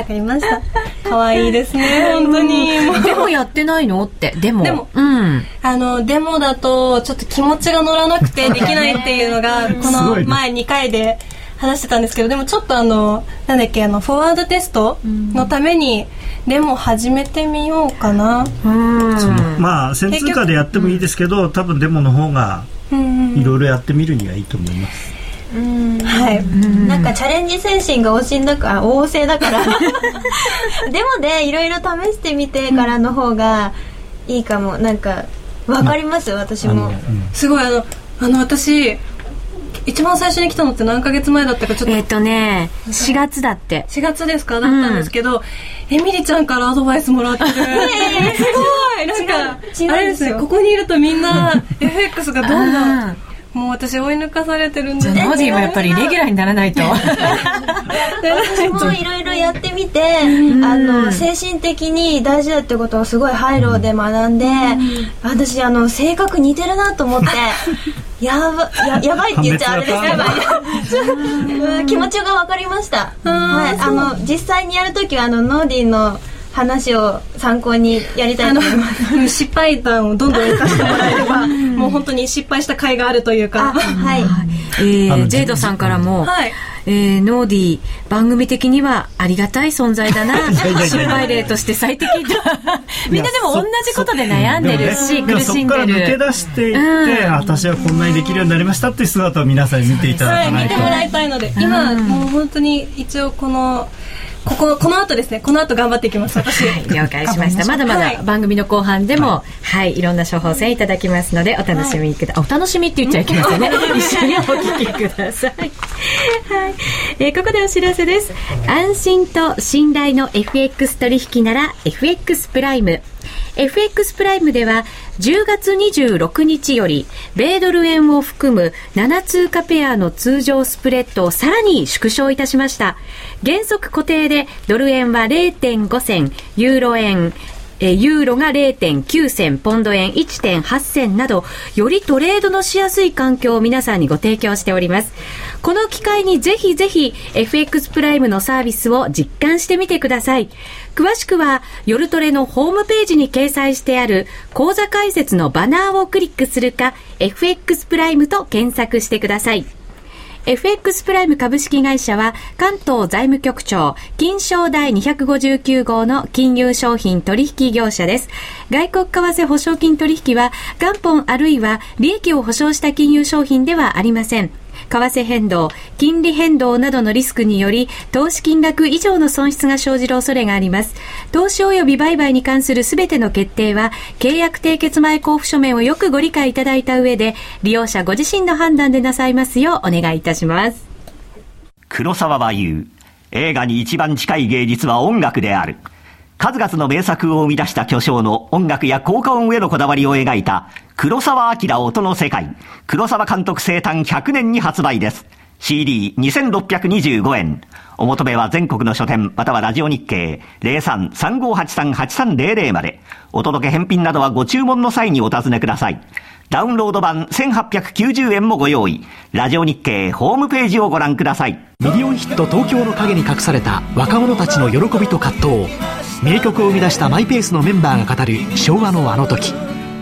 かりました。可愛いですね、本当に。もうでもやってないのって。でも。でもうん。あの、デモだと、ちょっと気持ちが乗らなくて できないっていうのが、この前2回で話してたんですけど、でもちょっとあの、なんだっけ、あの、フォワードテストのために、デモ始めてみようかな。うん。まあ先通過でやってもいいですけど多分デモの方がいろいろやってみるにはいいと思いますはい。なんかチャレンジ精神が旺盛だから 旺盛だから。でもねいろいろ試してみてからの方がいいかも。なんかわかります？私も。すごいあの、あの、私、一番最初に来たのって何ヶ月前だったかちょっとえっ、とね4月だって。4月ですか？だったんですけど、エミリちゃんからアドバイスもらって。る。すごい。なんか、あれですここにいるとみんな FX がどんどうんん、もう私追い抜かされてるんで。じゃあノーディーもやっぱりレギュラーにならないと。私もいろいろやってみて、あの精神的に大事だってことをすごいハイローで学んで、私あの性格似てるなと思って やばややばいって言っちゃあれです。けど うん気持ちが分かりました、はい、あの実際にやるときはあのノーディーの話を参考にやりたいと思います。失敗談をどん。どん生かしてもらえればもう本当に失敗した甲斐があるというあかはいえージェイドさんからも、はい。えーノーディー番組的にはありがたい存在だな。失敗例として最適だみんなでも同じことで悩んでるし、ね苦しんでもそこからで抜ける出していって、うん。私はこんなにできるようになりましたっていう姿を皆さんに見ていただはい、かないと、見てもらいたいので、今、もう本当に一応この、ここ、この後ですね、この後頑張っていきます、私。了解しました。まだまはい。だ番組の後半でもはい、い、ろんな処方箋いただきますのでお楽しみくだ、お楽しみって言っちゃいけませんね。一緒にお聞きください。はい、えーここでお知らせです。安心と信頼の FX 取引なら FX プライム FX プライムでは10月26日より米ドル円を含む7通貨ペアの通常スプレッドをさらに縮小いたしました。原則固定でドル円は0.5銭、ユーロ円、えユーロが0.9銭、ポンド円1.8銭など、よりトレードのしやすい環境を皆さんにご提供しております。この機会にぜひぜひ FX プライムのサービスを実感してみてください。詳しくは、夜トレのホームページに掲載してある講座解説のバナーをクリックするか、FX プライムと検索してください。FX プライム株式会社は関東財務局長金賞第259号の金融商品取引業者です。外国為替保証金取引は元本あるいは利益を保証した金融商品ではありません。為替変動、金利変動などのリスクにより、投資金額以上の損失が生じる恐れがあります。投資及び売買に関するすべての決定は、契約締結前交付書面をよくご理解いただいた上で、利用者ご自身の判断でなさいますようお願いいたします。黒沢は言う。映画に一番近い芸術は音楽である。数々の名作を生み出した巨匠の音楽や効果音へのこだわりを描いた黒沢明音の世界。黒沢監督生誕100年に発売です。CD2625 円。お求めは全国の書店またはラジオ日経03-3583-8300まで。お届け返品などはご注文の際にお尋ねください。ダウンロード版1890円もご用意。ラジオ日経ホームページをご覧ください。ミリオンヒット東京の陰に隠された若者たちの喜びと葛藤名曲を生み出したマイペースのメンバーが語る昭和のあの時。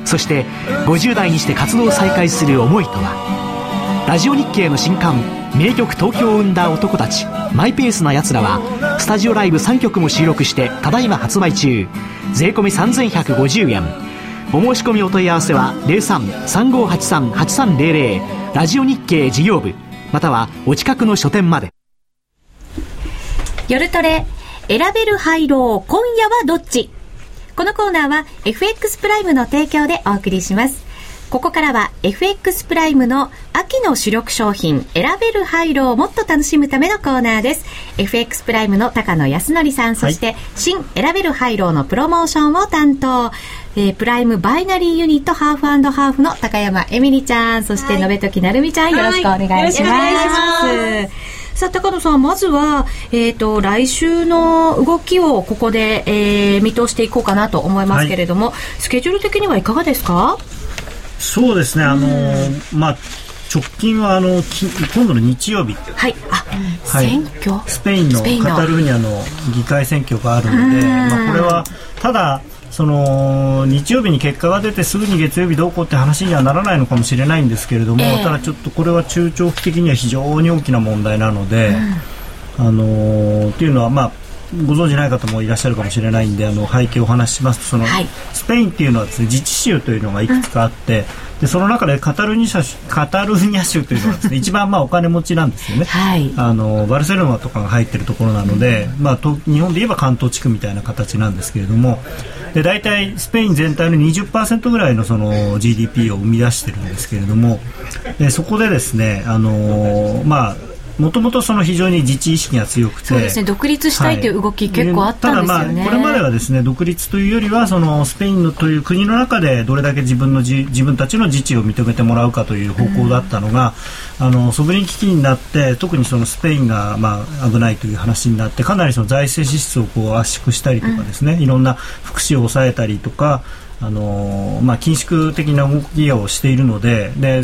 そして50代にして活動を再開する思いとは。ラジオ日経の新刊名曲東京を生んだ男たち。マイペースな奴らはスタジオライブ3曲も収録してただいま発売中。税込3150円。お申し込みお問い合わせは03-3583-8300ラジオ日経事業部。またはお近くの書店まで。夜トレ、選べる廃炉、今夜はどっち？このコーナーは FX プライムの提供でお送りします。ここからは FX プライムの秋の主力商品選べる廃炉をもっと楽しむためのコーナーです。FX プライムの高野康則さん、そして新選べる廃炉のプロモーションを担当。えープライムバイナリーユニットハーフハーフの高山エミリちゃん、そして延時なるみちゃん、よろしくお願いします。はいさあ、高野さん、まずは、えっ、と、来週の動きをここで、えー見通していこうかなと思いますけれども、スケジュール的にはいかがですか？そうですね、あのまあ直近はあの今度の日曜日はい。あ、はい、選挙？スペインのカタルーニャの議会選挙があるので、まあ、これはただその日曜日に結果が出てすぐに月曜日どうこうって話にはならないのかもしれないんですけれども、えー、ただちょっとこれは中長期的には非常に大きな問題なので、うん、あのー、っていうのはまあご存じない方もいらっしゃるかもしれないんであの背景をお話ししますとその、はい、スペインっていうのはです、ね、自治州というのがいくつかあって、うん、でその中でカタルニャカタルニャ州というのはです、ね、一番まあお金持ちなんですよね、はい、あのバルセロナとかが入ってるところなので、うん、まあ、と日本で言えば関東地区みたいな形なんですけれどもで大体スペイン全体の20%ぐらいのその GDP を生み出してるんですけれどもでそこでですねあのまあもともとその非常に自治意識が強くて。そうですね。独立したいという動き、結構あったんですよね、ただまあこれまではですね独立というよりはそのスペインのという国の中でどれだけ自分の自分たちの自治を認めてもらうかという方向だったのが、うん、あのソブリン危機になって特にそのスペインがまあ危ないという話になってかなりその財政支出をこう圧縮したりとかですね、うん、いろんな福祉を抑えたりとかあのまあ、緊縮的な動きをしているのでで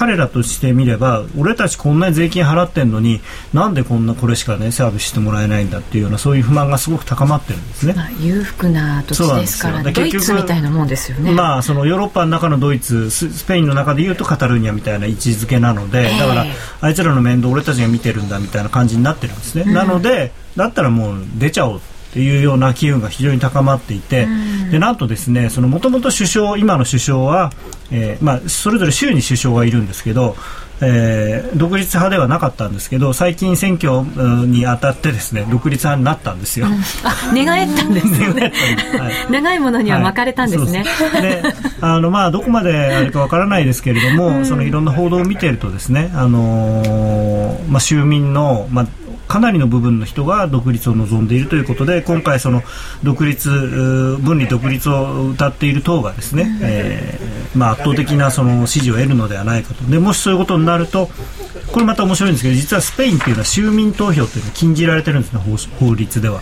彼らとしてみれば俺たちこんなに税金払ってんのになんでこんなこれしかねサービスしてもらえないんだっていうようなそういう不満がすごく高まってるんですね、まあ、裕福な土地ですからドイツみたいなもんですよね。まあそのヨーロッパの中のドイツスペインの中でいうとカタルーニャみたいな位置づけなので、だからあいつらの面倒俺たちが見てるんだみたいな感じになってるんですね、うん、なのでだったらもう出ちゃおうっていうような機運が非常に高まっていて、でなんとですねそのもともと首相今の首相は、えー、まあそれぞれ州に首相がいるんですけど。えー、独立派ではなかったんですけど最近選挙にあたってですね独立派になったんですよ。うん、あ寝返ったんですね。はい、長いものには巻かれたんですね。はい、であのまあどこまであるかわからないですけれども、うん、そのいろんな報道を見ているとですねあのー、まあ州民のまあかなりの部分の人が独立を望んでいるということで今回その独立分離独立を歌っている党がですね、えー、まあ、圧倒的なその支持を得るのではないかと。でもしそういうことになるとこれまた面白いんですけど実はスペインっていうのは州民投票っていうのは禁じられてるんですね法律では。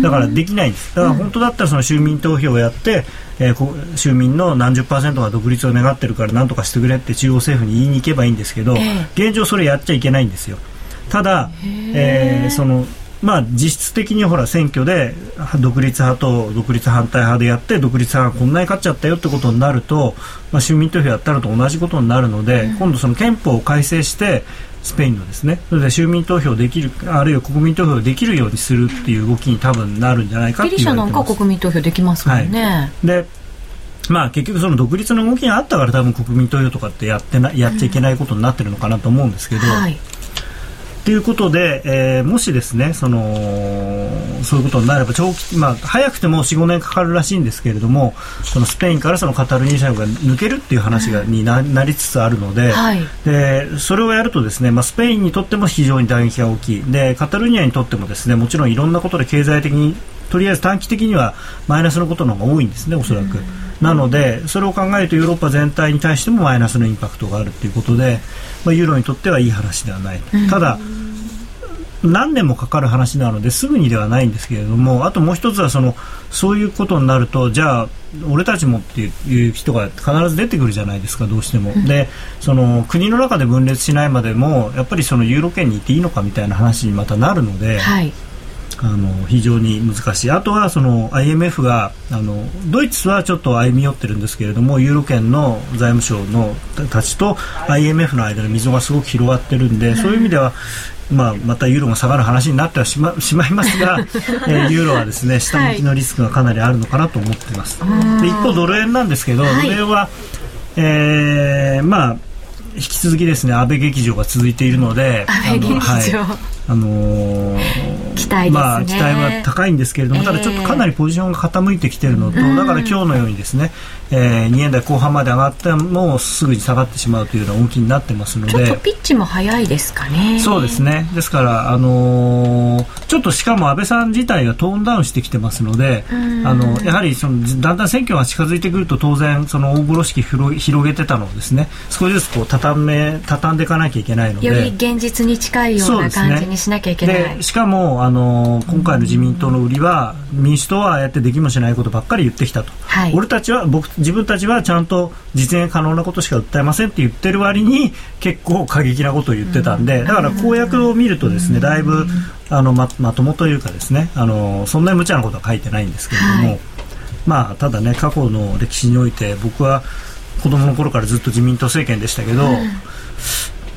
だからできないんです。だから本当だったらその州民投票をやって、えー、州民の何十パーセントが独立を願ってるから何とかしてくれって中央政府に言いに行けばいいんですけど、現状それやっちゃいけないんですよただ、えー、そのまあ、実質的にほら選挙で独立派と独立反対派でやって独立派がこんなに勝っちゃったよってことになると、まあ、市民投票やったのと同じことになるので、うん、今度その憲法を改正してスペインのですね。それで州民投票できるあるいは国民投票できるようにするっていう動きに多分なるんじゃないかってギリシャなんか国民投票できますもんね、はい、でまあ、結局その独立の動きがあったから多分国民投票とかってやってなやっちゃいけないことになってるのかなと思うんですけど、うん。はいということで、えー、もしですねそのそういうことになれば長期、まあ、早くても4、5年かかるらしいんですけれどもそのスペインからそのカタルニーシャが抜けるっていう話が、にななりつつあるのではい、でそれをやるとですね、まあ、スペインにとっても非常に打撃が大きい。でカタルニアにとってもですねもちろんいろんなことで経済的にとりあえず短期的にはマイナスのことの方が多いんですね、おそらく。なので、それを考えるとヨーロッパ全体に対してもマイナスのインパクトがあるということで、まあ、ユーロにとってはいい話ではない。ただ、何年もかかる話なのですぐにではないんですけれどもあともう一つはそのそういうことになるとじゃあ俺たちもっていう人が必ず出てくるじゃないですかどうしても、でその国の中で分裂しないまでもやっぱりそのユーロ圏にいていいのかみたいな話にまたなるので、はい、あの非常に難しい。あとはその IMF があのドイツはちょっと歩み寄ってるんですけれどもユーロ圏の財務省のたちと IMF の間の溝がすごく広がってるんで、そういう意味ではまあ、またユーロが下がる話になってはしましまいますが、えー、ユーロはですね下向きのリスクがかなりあるのかなと思ってい。ます、で一方ドル円なんですけど、ドル円は、えー、まあ引き続きですね安倍劇場が続いているので安倍劇場、はい。あのー、期待、ね、まあ、期待は高いんですけれども、ただちょっとかなりポジションが傾いてきているのと、だから今日のようにですね、えー、2円台後半まで上がってもすぐに下がってしまうというような動きになってますので。ちょっとピッチも早いですかね。そうですね。ですから、あのー、ちょっとしかも安倍さん自体がトーンダウンしてきてますのであのやはりそのだんだん選挙が近づいてくると当然その大風呂敷広広げてたのをですね少しずつこう畳め畳んでいかなきゃいけないので。より現実に近いような感じにしなきゃいけない、しかもあの今回の自民党の売りは民主党はああやってできもしないことばっかり言ってきたと、はい。俺たちは僕自分たちはちゃんと実現可能なことしか訴えませんって言ってる割に結構過激なことを言ってたんで、だから公約を見るとですねだいぶあのままともというかですねあのそんなに無茶なことは書いてないんですけれども、はい。まあただね過去の歴史において僕は子供の頃からずっと自民党政権でしたけど、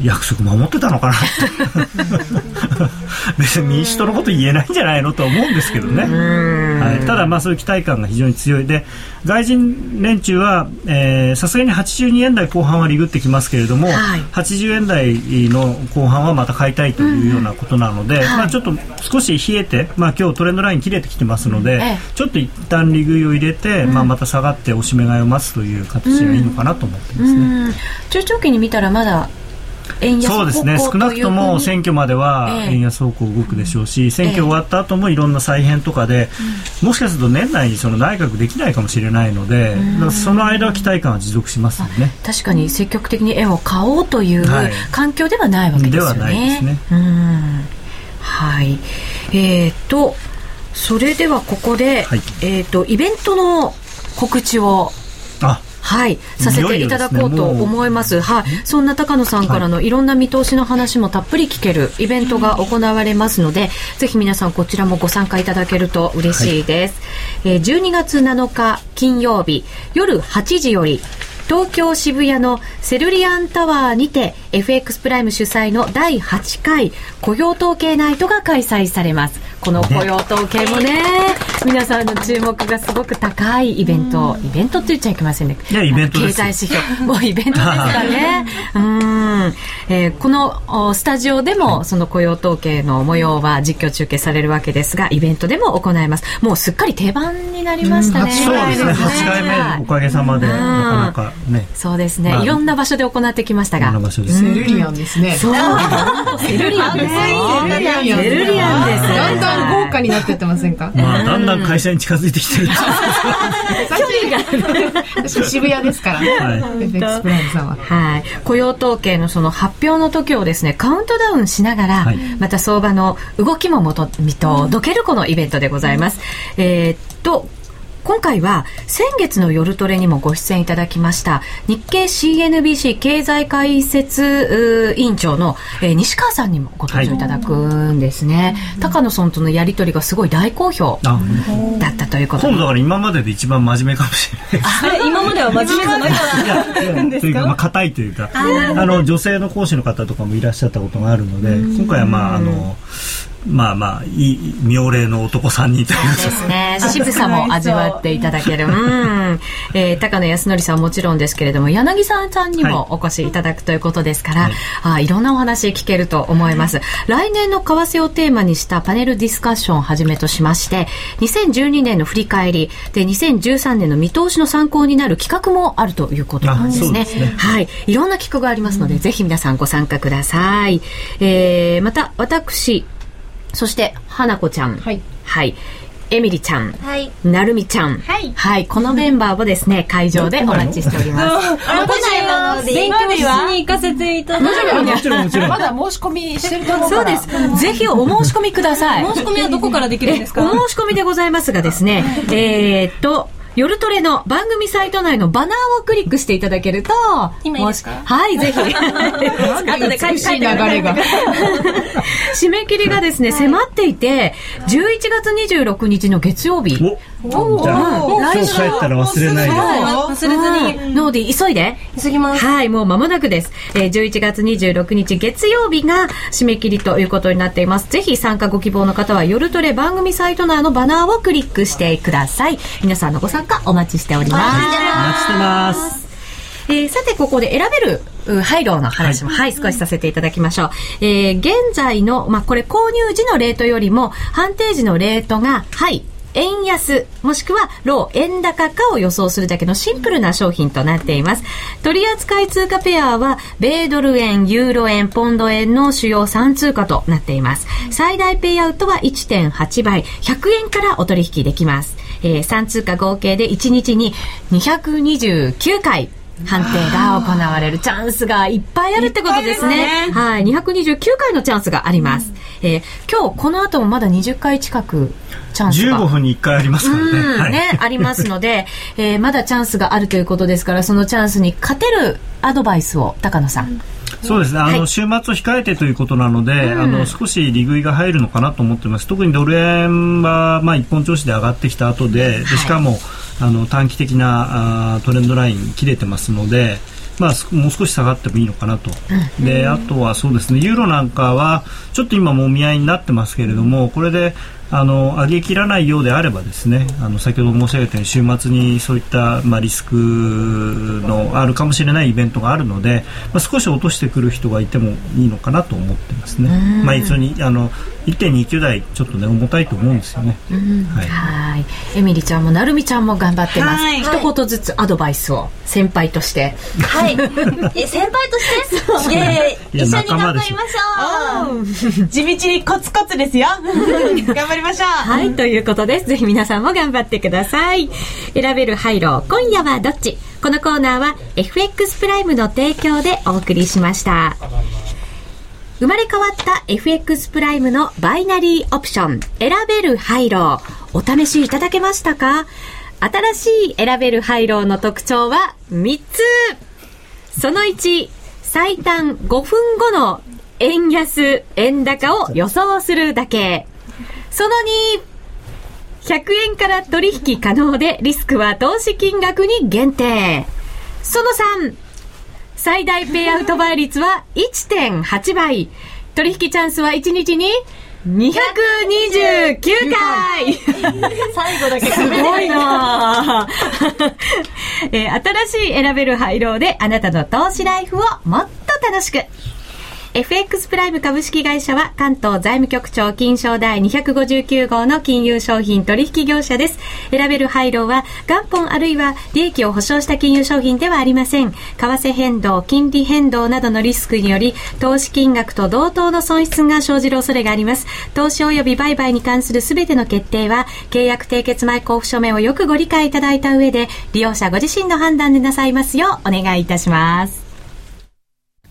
約束守ってたのかな？別に民主党のこと言えないんじゃないのとは思うんですけどね、はい、ただまあそういう期待感が非常に強い。で外人連中はえーさすがに82円台後半はリグってきますけれども、はい。80円台の後半はまた買いたいというようなことなので、まあ、ちょっと少し冷えて、まあ、今日トレンドライン切れてきてますので、ええ。ちょっと一旦利食いを入れて、まあ、また下がっておしめ買いを待つという形がいいのかなと思ってますね。うん。中長期に見たらまだそうですね。少なくとも選挙まではええ。円安方向動くでしょうし、選挙終わった後もいろんな再編とかで、もしかすると年内にその内閣できないかもしれないので、その間は期待感は持続しますよね。確かに積極的に円を買おうというはい。環境ではないわけですよね。ではないですね。うん。はい。えっ、とそれではここで、はい。えっ、とイベントの告知をあはい、させていただこうと思います。はい、そんな高野さんからのいろんな見通しの話もたっぷり聞けるイベントが行われますので、ぜひ皆さんこちらもご参加いただけると嬉しいです。えー12月7日金曜日夜8時より東京渋谷のセルリアンタワーにて FX プライム主催の第8回雇用統計ナイトが開催されます。この雇用統計もね、皆さんの注目がすごく高いイベント、イベントって言っちゃいけませんね。いやイベントです経済指標。もうイベントですかね。うん。えーこのおスタジオでもその雇用統計の模様は実況中継されるわけですが、イベントでも行います。もうすっかり定番になりましたね。そうですね8回目おかげさまでうんなかなかねそうですね、まあいろんな場所で行ってきましたがいろんな。場所ですセルリアンですね。そう、セルリアンですよ。セルリアンセルリアンです。だんだん豪華になってってませんか？まあだんだん会社に近づいてきてる。私渋谷ですから。ね。は FX プライムさんは。はい、雇用統計のその発表の時をですねカウントダウンしながら、はい。また相場の動きももと見届けるこのイベントでございます。えーっと今回は先月の夜トレにもご出演いただきました日経 CNBC 経済解説委員長の、えー西川さんにもご登場いただくんですね、高野さんとのやり取りがすごい大好評あだったということで。今度だから今までで一番真面目かもしれない。あれ今までは真面目じゃないやというか、まあ、硬いというか、あの、女性の講師の方とかもいらっしゃったことがあるので、今回はまあ、あの、まあまあ、いい、妙齢の男3人というかですね。渋さも味わっていただける。うん。えー高野康則さんはもちろんですけれども、柳沢さんにもお越しいただくということですから、はいい、あいろんなお話聞けると思います。来年の為替をテーマにしたパネルディスカッションをはじめとしまして、2012年の振り返り、で、2013年の見通しの参考になる企画もあるということなんですね。ねはい。いろんな企画がありますので、ぜひ皆さんご参加ください。えー、また、私、そして、花子ちゃん。はい。はい。エミリちゃん。はい。なるみちゃん。はいこのメンバーをですね、会場でお待ちしております。私は勉強室に行かせていただいてもちろんもちろんまだ申し込みしてると思うから。そうです。ぜひお申し込みください。申し込みはどこからできるんですか？お申し込みでございますがですね、えーっと、夜トレの番組サイト内のバナーをクリックしていただけると、今いいですか？はい、ぜひ。後で書い美しい流れが。締め切りがですね、迫っていて、11月26日の月曜日。おじゃあ、今日帰ったら忘れないで。忘れずにノーディ、急いで。急ぎますはい、もう間もなくです。えー、11月26日月曜日が締め切りということになっています。ぜひ参加ご希望の方は夜トレ番組サイト内のバナーをクリックしてください。皆さんのご参加お待ちしております。お待ちしてます。えーさて、ここで選べるう配慮の話も、はい、少しさせていただきましょう。えー現在の、まあ、これ購入時のレートよりも、判定時のレートが、はい、円安、もしくは、ロー、円高かを予想するだけのシンプルな商品となっています。取扱通貨ペアは、米ドル円、ユーロ円、ポンド円の主要3通貨となっています。最大ペイアウトは1.8倍、100円からお取引できます。えー3通貨合計で1日に229回、判定が行われるチャンスがいっぱいあるってことですね。はい。229回のチャンスがあります。ええー、今日この後もまだ20回近くチャンスが15分に1回ありますからね,、はい、ね ありますので、えー、まだチャンスがあるということですからそのチャンスに勝てるアドバイスを高野さん、うんそうですね、あの、はい、週末を控えてということなので、うん、あの少し利食いが入るのかなと思ってます、特にドル円は、まあ、一本調子で上がってきた後で、でしかも、あの短期的なあトレンドライン切れてますので、まあ、もう少し下がってもいいのかなと、であとはそうですねユーロなんかはちょっと今もみ合いになってますけれどもこれであの上げきらないようであればですねあの先ほど申し上げたように週末にそういった、まあ、リスクのあるかもしれないイベントがあるので、まあ、少し落としてくる人がいてもいいのかなと思ってますね。まあ、一緒にあの1.29台ちょっとね重たいと思うんですよね。はい。エミリちゃんもなるみちゃんも頑張ってます。はい、一言ずつアドバイスを先輩として。はい。え先輩として？いやいや一緒に頑張りましょう。地道にコツコツですよ。頑張りましょう。はい、ということです。ぜひ皆さんも頑張ってください。選べるハイロー、今夜はどっち？このコーナーは FX プライムの提供でお送りしました。生まれ変わった FX プライムのバイナリーオプション、選べるハイロー、お試しいただけましたか？新しい選べるハイローの特徴は3つその1、最短5分後の円安、円高を予想するだけ。その2、100円から取引可能でリスクは投資金額に限定。その3、最大ペイアウト倍率は1.8倍。取引チャンスは1日に229回。最後だけすごいなえー、新しい選べる配慮であなたの投資ライフをもっと楽しく FX プライム株式会社は関東財務局長金賞第259号の金融商品取引業者です。選べる配慮は元本あるいは利益を保証した金融商品ではありません。為替変動、金利変動などのリスクにより投資金額と同等の損失が生じる恐れがあります。投資及び売買に関するすべての決定は契約締結前交付書面をよくご理解いただいた上で利用者ご自身の判断でなさいますようお願いいたします。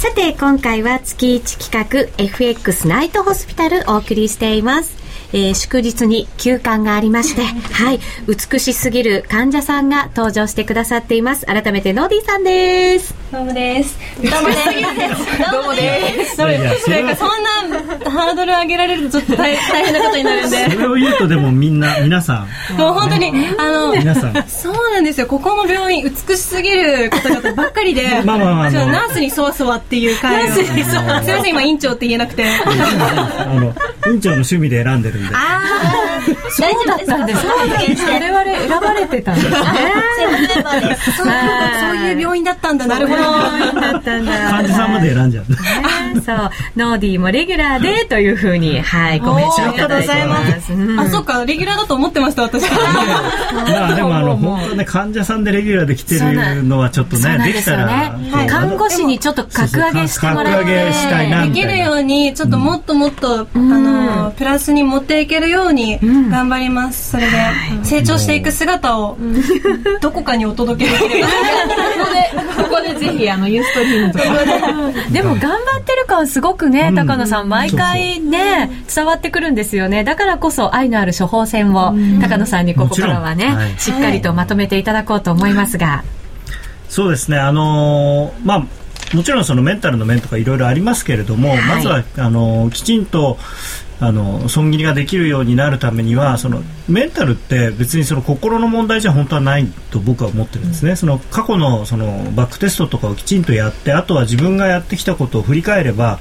さて今回は月1企画 FX ナイトホスピタルお送りしています。えー、祝日に休館がありまして、はい、美しすぎる患者さんが登場してくださっています。改めてノーディーさんです。どうもです。どうもです。どうもです。なんかそんなハードル上げられるとちょっと大大変なことになるんで。それを言うとでもみんな、皆さん。もう本当に、あの、皆さん。そうなんですよ。ここの病院、美しすぎる方々ばっかりで、まあまあまあ、ナースにそわそわっていう会ナースにそわ。すみません、今院長って言えなくて。あの、院長の趣味で選んでるんで。ああ、そうだったんですか？我々選ばれてたんですね。そういう病院だったんだなるほど。患者さんまで選んじゃう。そう、ノーディーもレギュラーでというふうに、はい、コメントいただいてます。あ、そっか、レギュラーだと思ってました、私。まあ でもあの、本当ね、患者さんでレギュラーで来てるのはちょっとね、できたら。看護師にちょっと格上げしてもらって。格上げしたいな。できるように、ちょっともっともっと、あの、プラスに持っていけるように頑張ります、それで成長していく姿を どこかにお届けできるここでぜひあのユーストリームとか。でも頑張ってる感すごくね高野さん。毎回ね伝わってくるんですよね。だからこそ愛のある処方箋を高野さんにここからはねしっかりとまとめていただこうと思いますが。そうですね。あのまあもちろんそのメンタルの面とかいろいろありますけれども、まずはあのきちんとあの損切りができるようになるためにはそのメンタルって別にその心の問題じゃ本当はないと僕は思ってるんですね、その過去のそのバックテストとかをきちんとやってあとは自分がやってきたことを振り返れば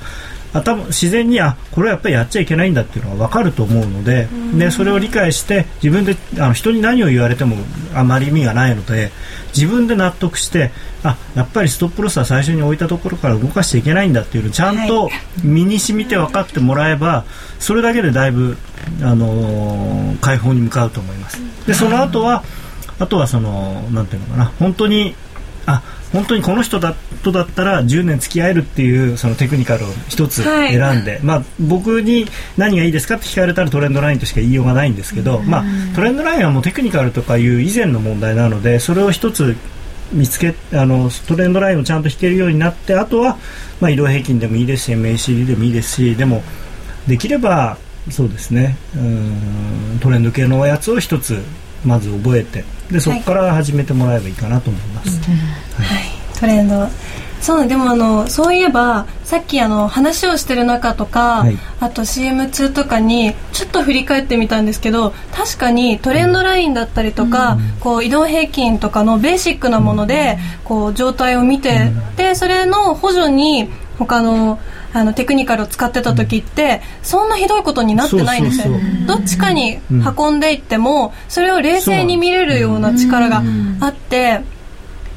頭自然にあこれはやっぱりやっちゃいけないんだっていうのが分かると思うのででそれを理解して自分であの人に何を言われてもあまり意味がないので自分で納得してあやっぱりストップロスは最初に置いたところから動かしちゃいけないんだっていうのをちゃんと身に染みて分かってもらえばそれだけでだいぶ、あのー解放に向かうと思います。でその後はあとはそのなんていうのかな本当にあ本当にこの人だとだったら10年付き合えるっていうそのテクニカルを一つ選んで、まあ、僕に何がいいですかって聞かれたらトレンドラインとしか言いようがないんですけど、まあ、トレンドラインはもうテクニカルとかいう以前の問題なのでそれを一つ見つけあのトレンドラインをちゃんと引けるようになってあとは、まあ、移動平均でもいいですし MACD でもいいですしでもできればそうですねうんトレンド系のやつを一つまず覚えてでそこから始めてもらえばいいかなと思います。トレンド。そうでもあのそういえばさっきあの話をしてる中とか、はい。あと CM 中とかにちょっと振り返ってみたんですけど確かにトレンドラインだったりとか、こう移動平均とかのベーシックなもので、こう状態を見て、でそれの補助に他のあのテクニカルを使ってた時って、そんなひどいことになってないんですよ。どっちかに運んでいっても、それを冷静に見れるような力があって、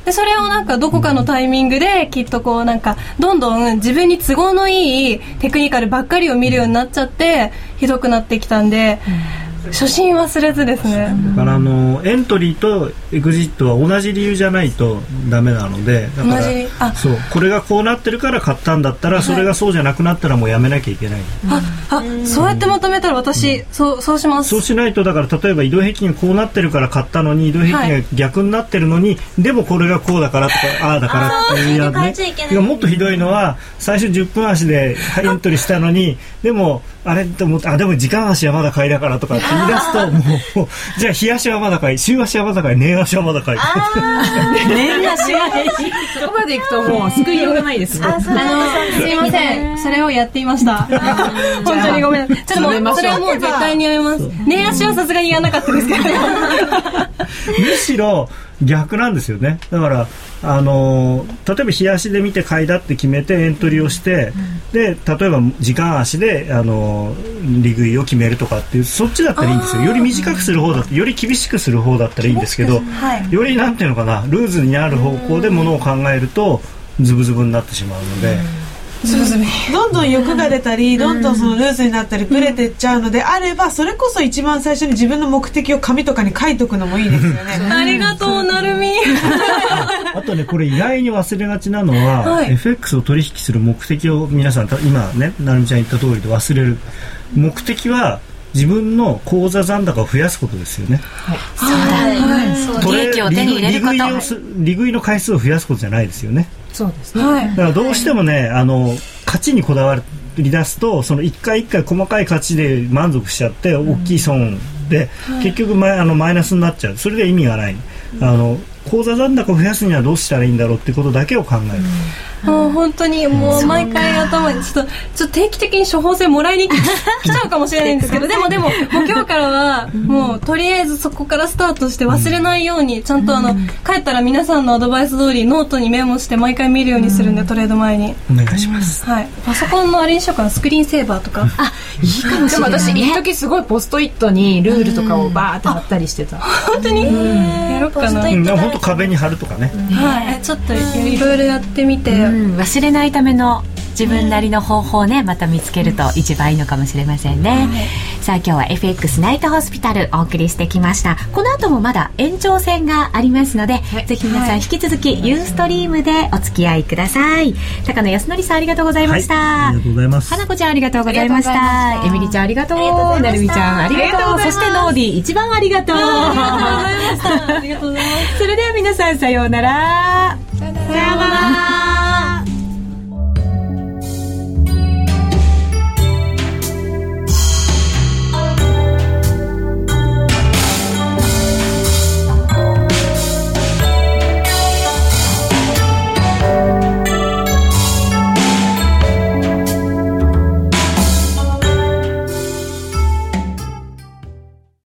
でそれをなんかどこかのタイミングできっとこうなんかどんどん自分に都合のいいテクニカルばっかりを見るようになっちゃってひどくなってきたんで初心忘れずですね。だからあのエントリーとエグジットは同じ理由じゃないとダメなのでだから同じあ。そうこれがこうなってるから買ったんだったら、それがそうじゃなくなったらもうやめなきゃいけない、ああそうやってまとめたら私そうそうします。そうしないとだから例えば移動平均がこうなってるから買ったのに移動平均が逆になってるのに、でもこれがこうだからとかああだからっていうやあー変えねもっとひどいのは最初10分足でエントリーしたのにでもあれと思ってあでも時間足はまだ買いだからとかって言い出すともうじゃあ日足はまだ買い週足はまだ買い年足はまだ買い。年足がそこまでいくともう救いようがないですね。あすいません。それをやっていました。本当にごめんちょっともう。それはもう絶対にやめます。寝足はさすがにやらなかったですけど。むしろ逆なんですよね。だからあのー例えば日足で見て買いだって決めてエントリーをして、で例えば時間足で、あのー利食いを決めるとかっていうそっちだったらいいんですよ。より短くする方だってより厳しくする方だったらいいんですけど、はい。よりなんていうのかなルーズになる方向でものを考えるとズブズブになってしまうので。どんどん欲が出たりどんどんそのルーズになったりブレてっちゃうのであればそれこそ一番最初に自分の目的を紙とかに書いとくのもいいですよね。ありがとうなるみ。あとね、これ意外に忘れがちなのは、はい。FX を取引する目的を皆さん、た今ね、なるみちゃん言った通りで忘れる。目的は自分の口座残高を増やすことですよね。利益を手に入れること。利食いの回数を増やすことじゃないですよね。そうですね。はいだからどうしてもね、あの、勝ちにこだわり出すと、その一回一回細かい勝ちで満足しちゃって、大きい損で、結局マイあのマイナスになっちゃう。それで意味がない。あの、口座残高を増やすにはどうしたらいいんだろうってことだけを考える。もう本当にもう毎回頭にちょっとちょっと定期的に処方箋もらいに来ちゃうかもしれないんですけど でもでももう今日からはもうとりあえずそこからスタートして忘れないようにちゃんとあの帰ったら皆さんのアドバイス通りノートにメモして毎回見るようにするんでトレード前に。お願いします。はい。パソコンのあれにしようかなスクリーンセーバーとか。あいいかもしでも私、れないね一時すごいポストイットにルールとかをバーって貼ったりしてた。本当に？やろうかなはいうん、本当壁に貼るとかね。えちょっといろいろやってみて。うん、忘れないための自分なりの方法をねまた見つけると一番いいのかもしれませんね、さあ今日は FX ナイトホスピタルお送りしてきました。この後もまだ延長戦がありますので、ぜひ皆さん引き続きユーストリームでお付き合いください。高野康則さんありがとうございました、はい、ありがとうございます。花子ちゃんありがとうございました。エミリちゃんありがとう。なるみちゃんありがとう。そしてノーディ一番ありがとう。ありがとうございます。それでは皆さんさようなら。さようなら